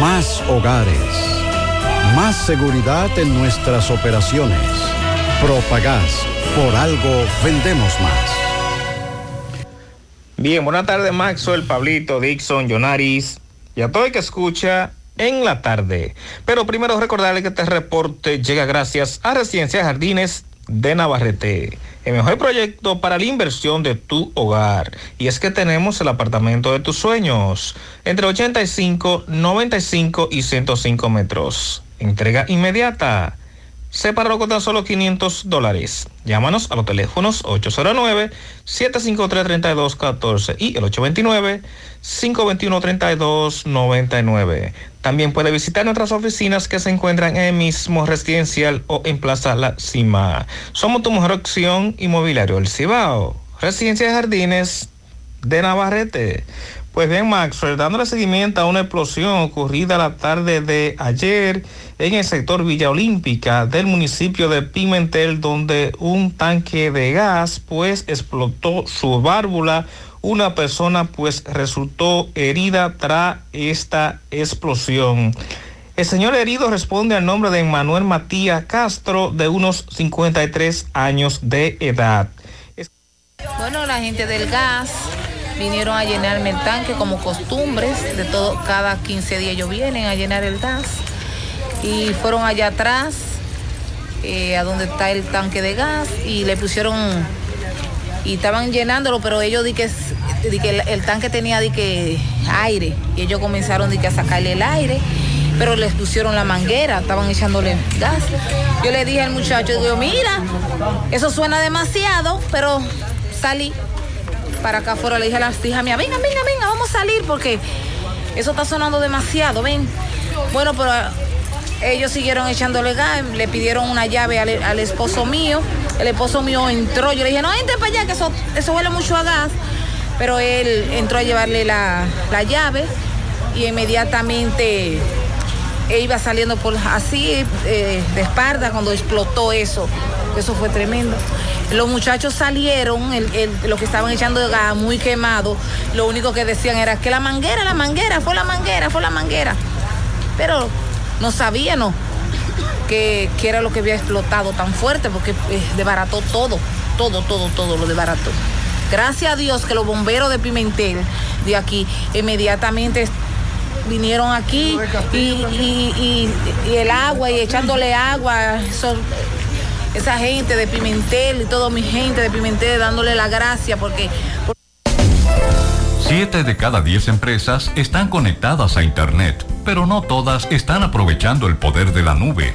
Más hogares. Más seguridad en nuestras operaciones. Propagás. Por algo vendemos más. Bien, buenas tardes Maxwell, Pablito, Dixon, Jonaris y a todo el que escucha en la tarde. Pero primero recordarle que este reporte llega gracias a Residencia Jardines de Navarrete, el mejor proyecto para la inversión de tu hogar. Y es que tenemos el apartamento de tus sueños, entre 85, 95 y 105 metros. Entrega inmediata. Sepáralo con tan solo 500 dólares. Llámanos a los teléfonos 809-753-3214 y el 829-521-3299. También puede visitar nuestras oficinas que se encuentran en el mismo residencial o en Plaza La Cima. Somos tu mejor opción inmobiliario, el Cibao. Residencia de Jardines de Navarrete. Pues bien, Maxwell, dándole seguimiento a una explosión ocurrida la tarde de ayer en el sector Villa Olímpica del municipio de Pimentel, donde un tanque de gas pues explotó su válvula. Una persona pues resultó herida tras esta explosión. El señor herido responde al nombre de Manuel Matías Castro, de unos 53 años de edad. Bueno, la gente del gas vinieron a llenarme el tanque como costumbres, de todo, cada 15 días ellos vienen a llenar el gas. Y fueron allá atrás, eh, a donde está el tanque de gas, y le pusieron, y estaban llenándolo, pero ellos di que, di que el, tanque tenía di que aire, y ellos comenzaron di que a sacarle el aire, pero les pusieron la manguera, estaban echándole gas. Yo le dije al muchacho, digo, mira, eso suena demasiado, pero salí para acá afuera, le dije a las hijas mías, venga, venga, venga, vamos a salir porque eso está sonando demasiado, ven. Bueno, pero ah, ellos siguieron echándole gas, le pidieron una llave al esposo mío, el esposo mío entró, yo le dije, no, entre para allá, que eso, eso huele mucho a gas, pero él entró a llevarle la, la llave y inmediatamente él iba saliendo por así eh, de espalda cuando explotó eso. Eso fue tremendo. Los muchachos salieron, el, el- los que estaban echando gas muy quemado, lo único que decían era que la manguera, la manguera, fue la manguera, fue la manguera. Pero no sabían ¿no? Que, que era lo que había explotado tan fuerte, porque eh, desbarató todo, todo, todo, todo lo desbarató. Gracias a Dios que los bomberos de Pimentel de aquí inmediatamente vinieron aquí y, y- y- y el agua y echándole agua, eso- esa gente de Pimentel y toda mi gente de Pimentel dándole la gracia porque... Siete de cada diez empresas están conectadas a Internet, pero no todas están aprovechando el poder de la nube.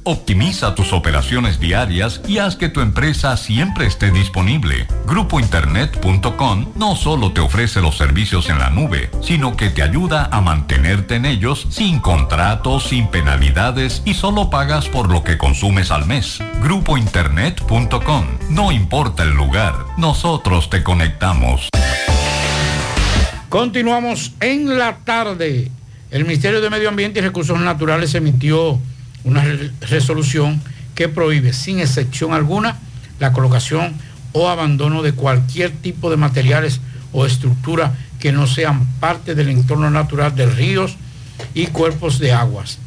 Optimiza tus operaciones diarias y haz que tu empresa siempre esté disponible. Grupointernet.com no solo te ofrece los servicios en la nube, sino que te ayuda a mantenerte en ellos sin contratos, sin penalidades y solo pagas por lo que consumes al mes. Grupointernet.com No importa el lugar, nosotros te conectamos. Continuamos en la tarde. El Ministerio de Medio Ambiente y Recursos Naturales emitió una re- resolución que prohíbe sin excepción alguna la colocación o abandono de cualquier tipo de materiales o estructura que no sean parte del entorno natural de ríos y cuerpos de aguas.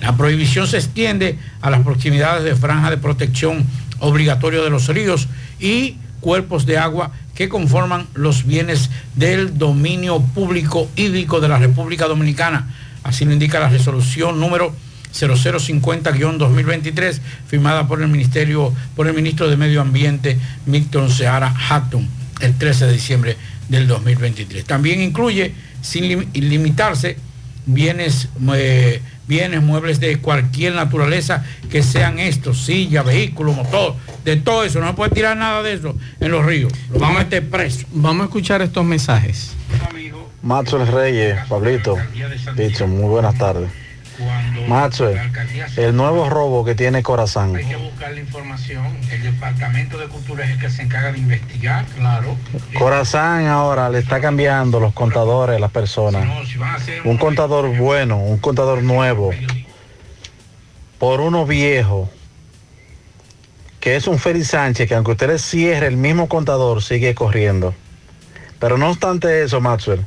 La prohibición se extiende a las proximidades de franja de protección obligatorio de los ríos y cuerpos de agua que conforman los bienes del dominio público hídrico de la República Dominicana. Así lo indica la resolución número 0050-2023 firmada por el Ministerio, por el Ministro de Medio Ambiente, Milton Seara Hatton, el 13 de diciembre del 2023. También incluye, sin lim- limitarse, bienes, eh, bienes muebles de cualquier naturaleza que sean estos, silla, vehículo, motor, de todo eso. No se puede tirar nada de eso en los ríos. Lo vamos a meter preso. Vamos a escuchar estos mensajes. Maxwell Reyes, Pablito, dicho, muy buenas tardes. Maxwell, el nuevo robo que tiene Corazán, Hay que buscar la información. El Departamento de Cultura es el que se encarga de investigar, claro. Corazán ahora le está cambiando los contadores las personas. Un contador bueno, un contador nuevo, por uno viejo, que es un Félix Sánchez, que aunque usted le cierre el mismo contador, sigue corriendo. Pero no obstante eso, Maxwell,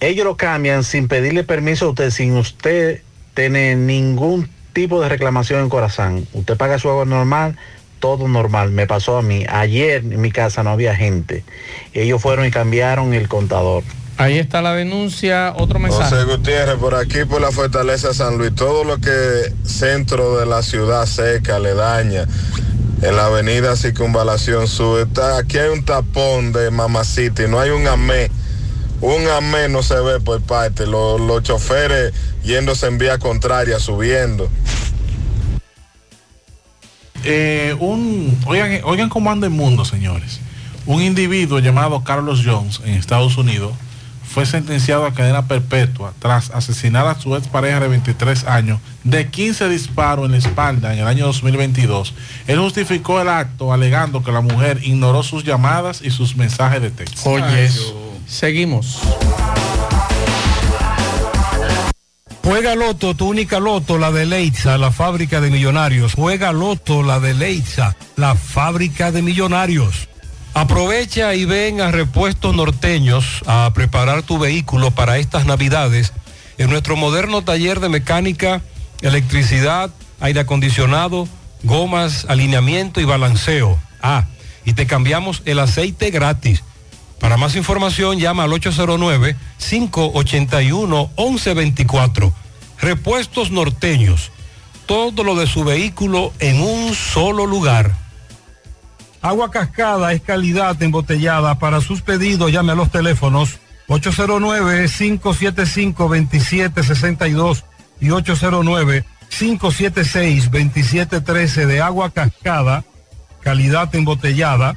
ellos lo cambian sin pedirle permiso a usted, sin usted tener ningún tipo de reclamación en corazón. Usted paga su agua normal, todo normal. Me pasó a mí. Ayer en mi casa no había gente. Ellos fueron y cambiaron el contador. Ahí está la denuncia, otro mensaje. José Gutiérrez, por aquí por la Fortaleza San Luis, todo lo que centro de la ciudad seca le daña. En la avenida Circunvalación Sur, está, aquí hay un tapón de Mamacita y no hay un amé. Un amé no se ve por parte. Los, los choferes yéndose en vía contraria, subiendo. Eh, un, oigan, oigan cómo anda el mundo, señores. Un individuo llamado Carlos Jones en Estados Unidos fue sentenciado a cadena perpetua tras asesinar a su expareja de 23 años de 15 disparos en la espalda en el año 2022. Él justificó el acto alegando que la mujer ignoró sus llamadas y sus mensajes de texto. Oye, seguimos. Juega Loto, tu única Loto, la de Leitza, la fábrica de millonarios. Juega Loto, la de Leitza, la fábrica de millonarios. Aprovecha y ven a Repuestos Norteños a preparar tu vehículo para estas navidades en nuestro moderno taller de mecánica, electricidad, aire acondicionado, gomas, alineamiento y balanceo. Ah, y te cambiamos el aceite gratis. Para más información llama al 809-581-1124. Repuestos norteños. Todo lo de su vehículo en un solo lugar. Agua Cascada es calidad embotellada. Para sus pedidos llame a los teléfonos 809-575-2762 y 809-576-2713 de Agua Cascada, calidad embotellada.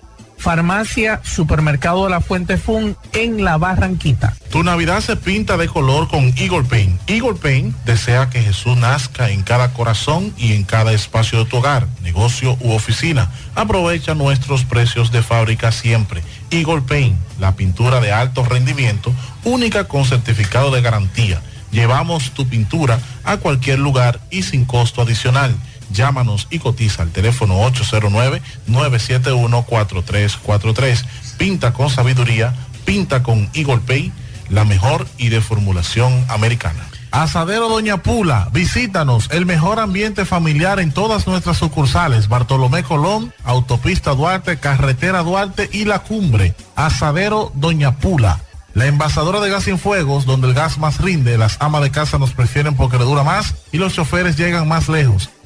Farmacia Supermercado de la Fuente Fun en La Barranquita. Tu Navidad se pinta de color con Eagle Paint. Eagle Paint desea que Jesús nazca en cada corazón y en cada espacio de tu hogar, negocio u oficina. Aprovecha nuestros precios de fábrica siempre. Eagle Paint, la pintura de alto rendimiento, única con certificado de garantía. Llevamos tu pintura a cualquier lugar y sin costo adicional. Llámanos y cotiza al teléfono 809-971-4343. Pinta con sabiduría, pinta con Eagle Pay, la mejor y de formulación americana. Asadero Doña Pula, visítanos, el mejor ambiente familiar en todas nuestras sucursales, Bartolomé Colón, Autopista Duarte, Carretera Duarte y La Cumbre. Asadero Doña Pula. La envasadora de gas sin fuegos, donde el gas más rinde, las amas de casa nos prefieren porque le dura más y los choferes llegan más lejos.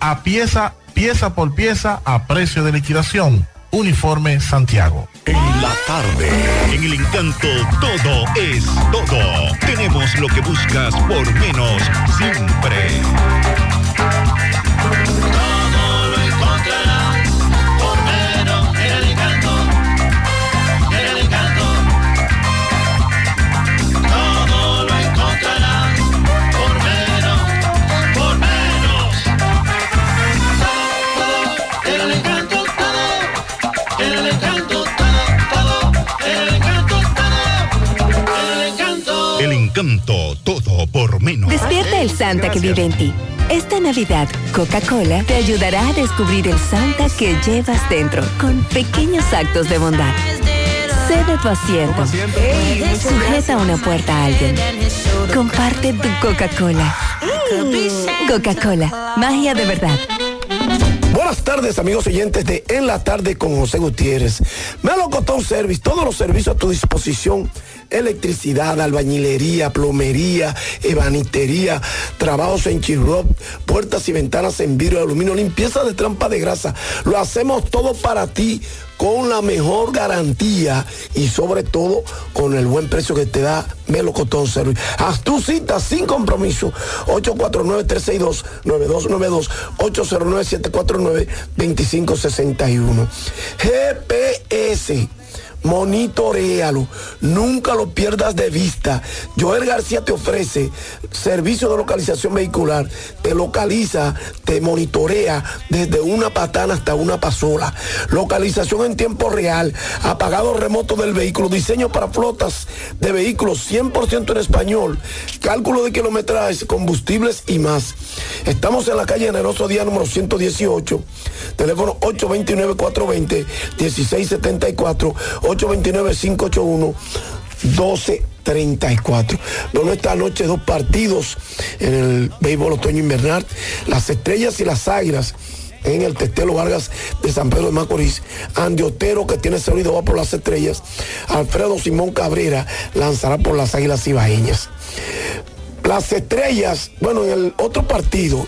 a pieza, pieza por pieza a precio de liquidación. Uniforme Santiago. En la tarde, en el encanto todo es todo. Tenemos lo que buscas por menos siempre. Todo por menos. Despierta el Santa que vive en ti. Esta Navidad, Coca-Cola te ayudará a descubrir el Santa que llevas dentro con pequeños actos de bondad. Cede tu asiento. Sujeta una puerta a alguien. Comparte tu Coca-Cola. Coca-Cola, magia de verdad. Buenas tardes, amigos oyentes de En la Tarde con José Gutiérrez. Melocotón Service, todos los servicios a tu disposición. Electricidad, albañilería, plomería, ebanistería, trabajos en chirrop, puertas y ventanas en vidrio, aluminio, limpieza de trampa de grasa. Lo hacemos todo para ti con la mejor garantía y sobre todo con el buen precio que te da Melocotón Service. Haz tu cita sin compromiso. 849-362-9292, 809-749-2561. GPS. Monitorealo, nunca lo pierdas de vista. Joel García te ofrece servicio de localización vehicular, te localiza, te monitorea desde una patana hasta una pasola. Localización en tiempo real, apagado remoto del vehículo, diseño para flotas de vehículos 100% en español, cálculo de kilometraje, combustibles y más. Estamos en la calle Generoso Día número 118, teléfono 829-420-1674, 829-581-1234. Donde esta noche dos partidos en el béisbol otoño invernal, las estrellas y las águilas en el Testelo Vargas de San Pedro de Macorís. Andy Otero, que tiene sonido, va por las estrellas. Alfredo Simón Cabrera lanzará por las águilas ibaeñas. Las estrellas, bueno, en el otro partido,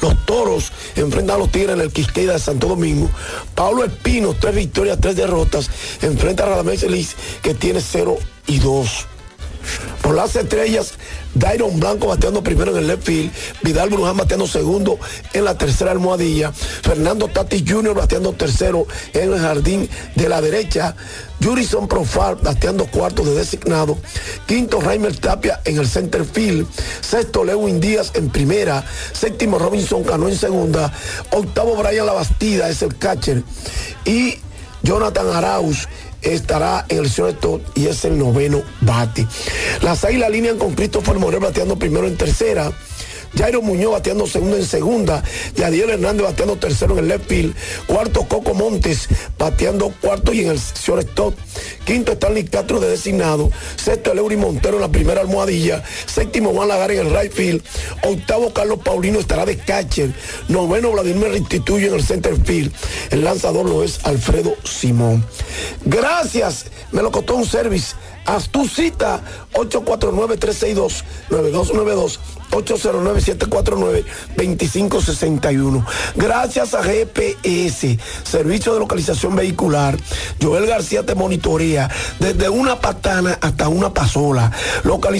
los toros enfrentan a los tigres en el Quisqueya de Santo Domingo. Pablo Espino, tres victorias, tres derrotas. Enfrenta a Radamés Elis, que tiene 0 y 2. Por las estrellas, Dairon Blanco bateando primero en el left field, Vidal Bruján bateando segundo en la tercera almohadilla, Fernando Tatis Jr. bateando tercero en el jardín de la derecha, Jurison Profar bateando cuarto de designado, quinto Raimer Tapia en el center field, sexto Lewin Díaz en primera, séptimo Robinson Cano en segunda, octavo Brian Labastida es el catcher y Jonathan Arauz estará en el shortstop y es el noveno bate. Las águilas alinean con Christopher Morel bateando primero en tercera. Jairo Muñoz bateando segundo en segunda, Yadiel Hernández bateando tercero en el left field, cuarto Coco Montes bateando cuarto y en el shortstop, quinto Stanley Castro de designado, sexto Leury Montero en la primera almohadilla, séptimo Juan Lagar en el right field, octavo Carlos Paulino estará de catcher, noveno Vladimir Restituyo en el center field, el lanzador lo es Alfredo Simón. Gracias, me lo costó un service. Haz tu cita 849-362-9292. 809-749-2561. Gracias a GPS, Servicio de Localización Vehicular, Joel García te monitorea desde una patana hasta una pasola. Localización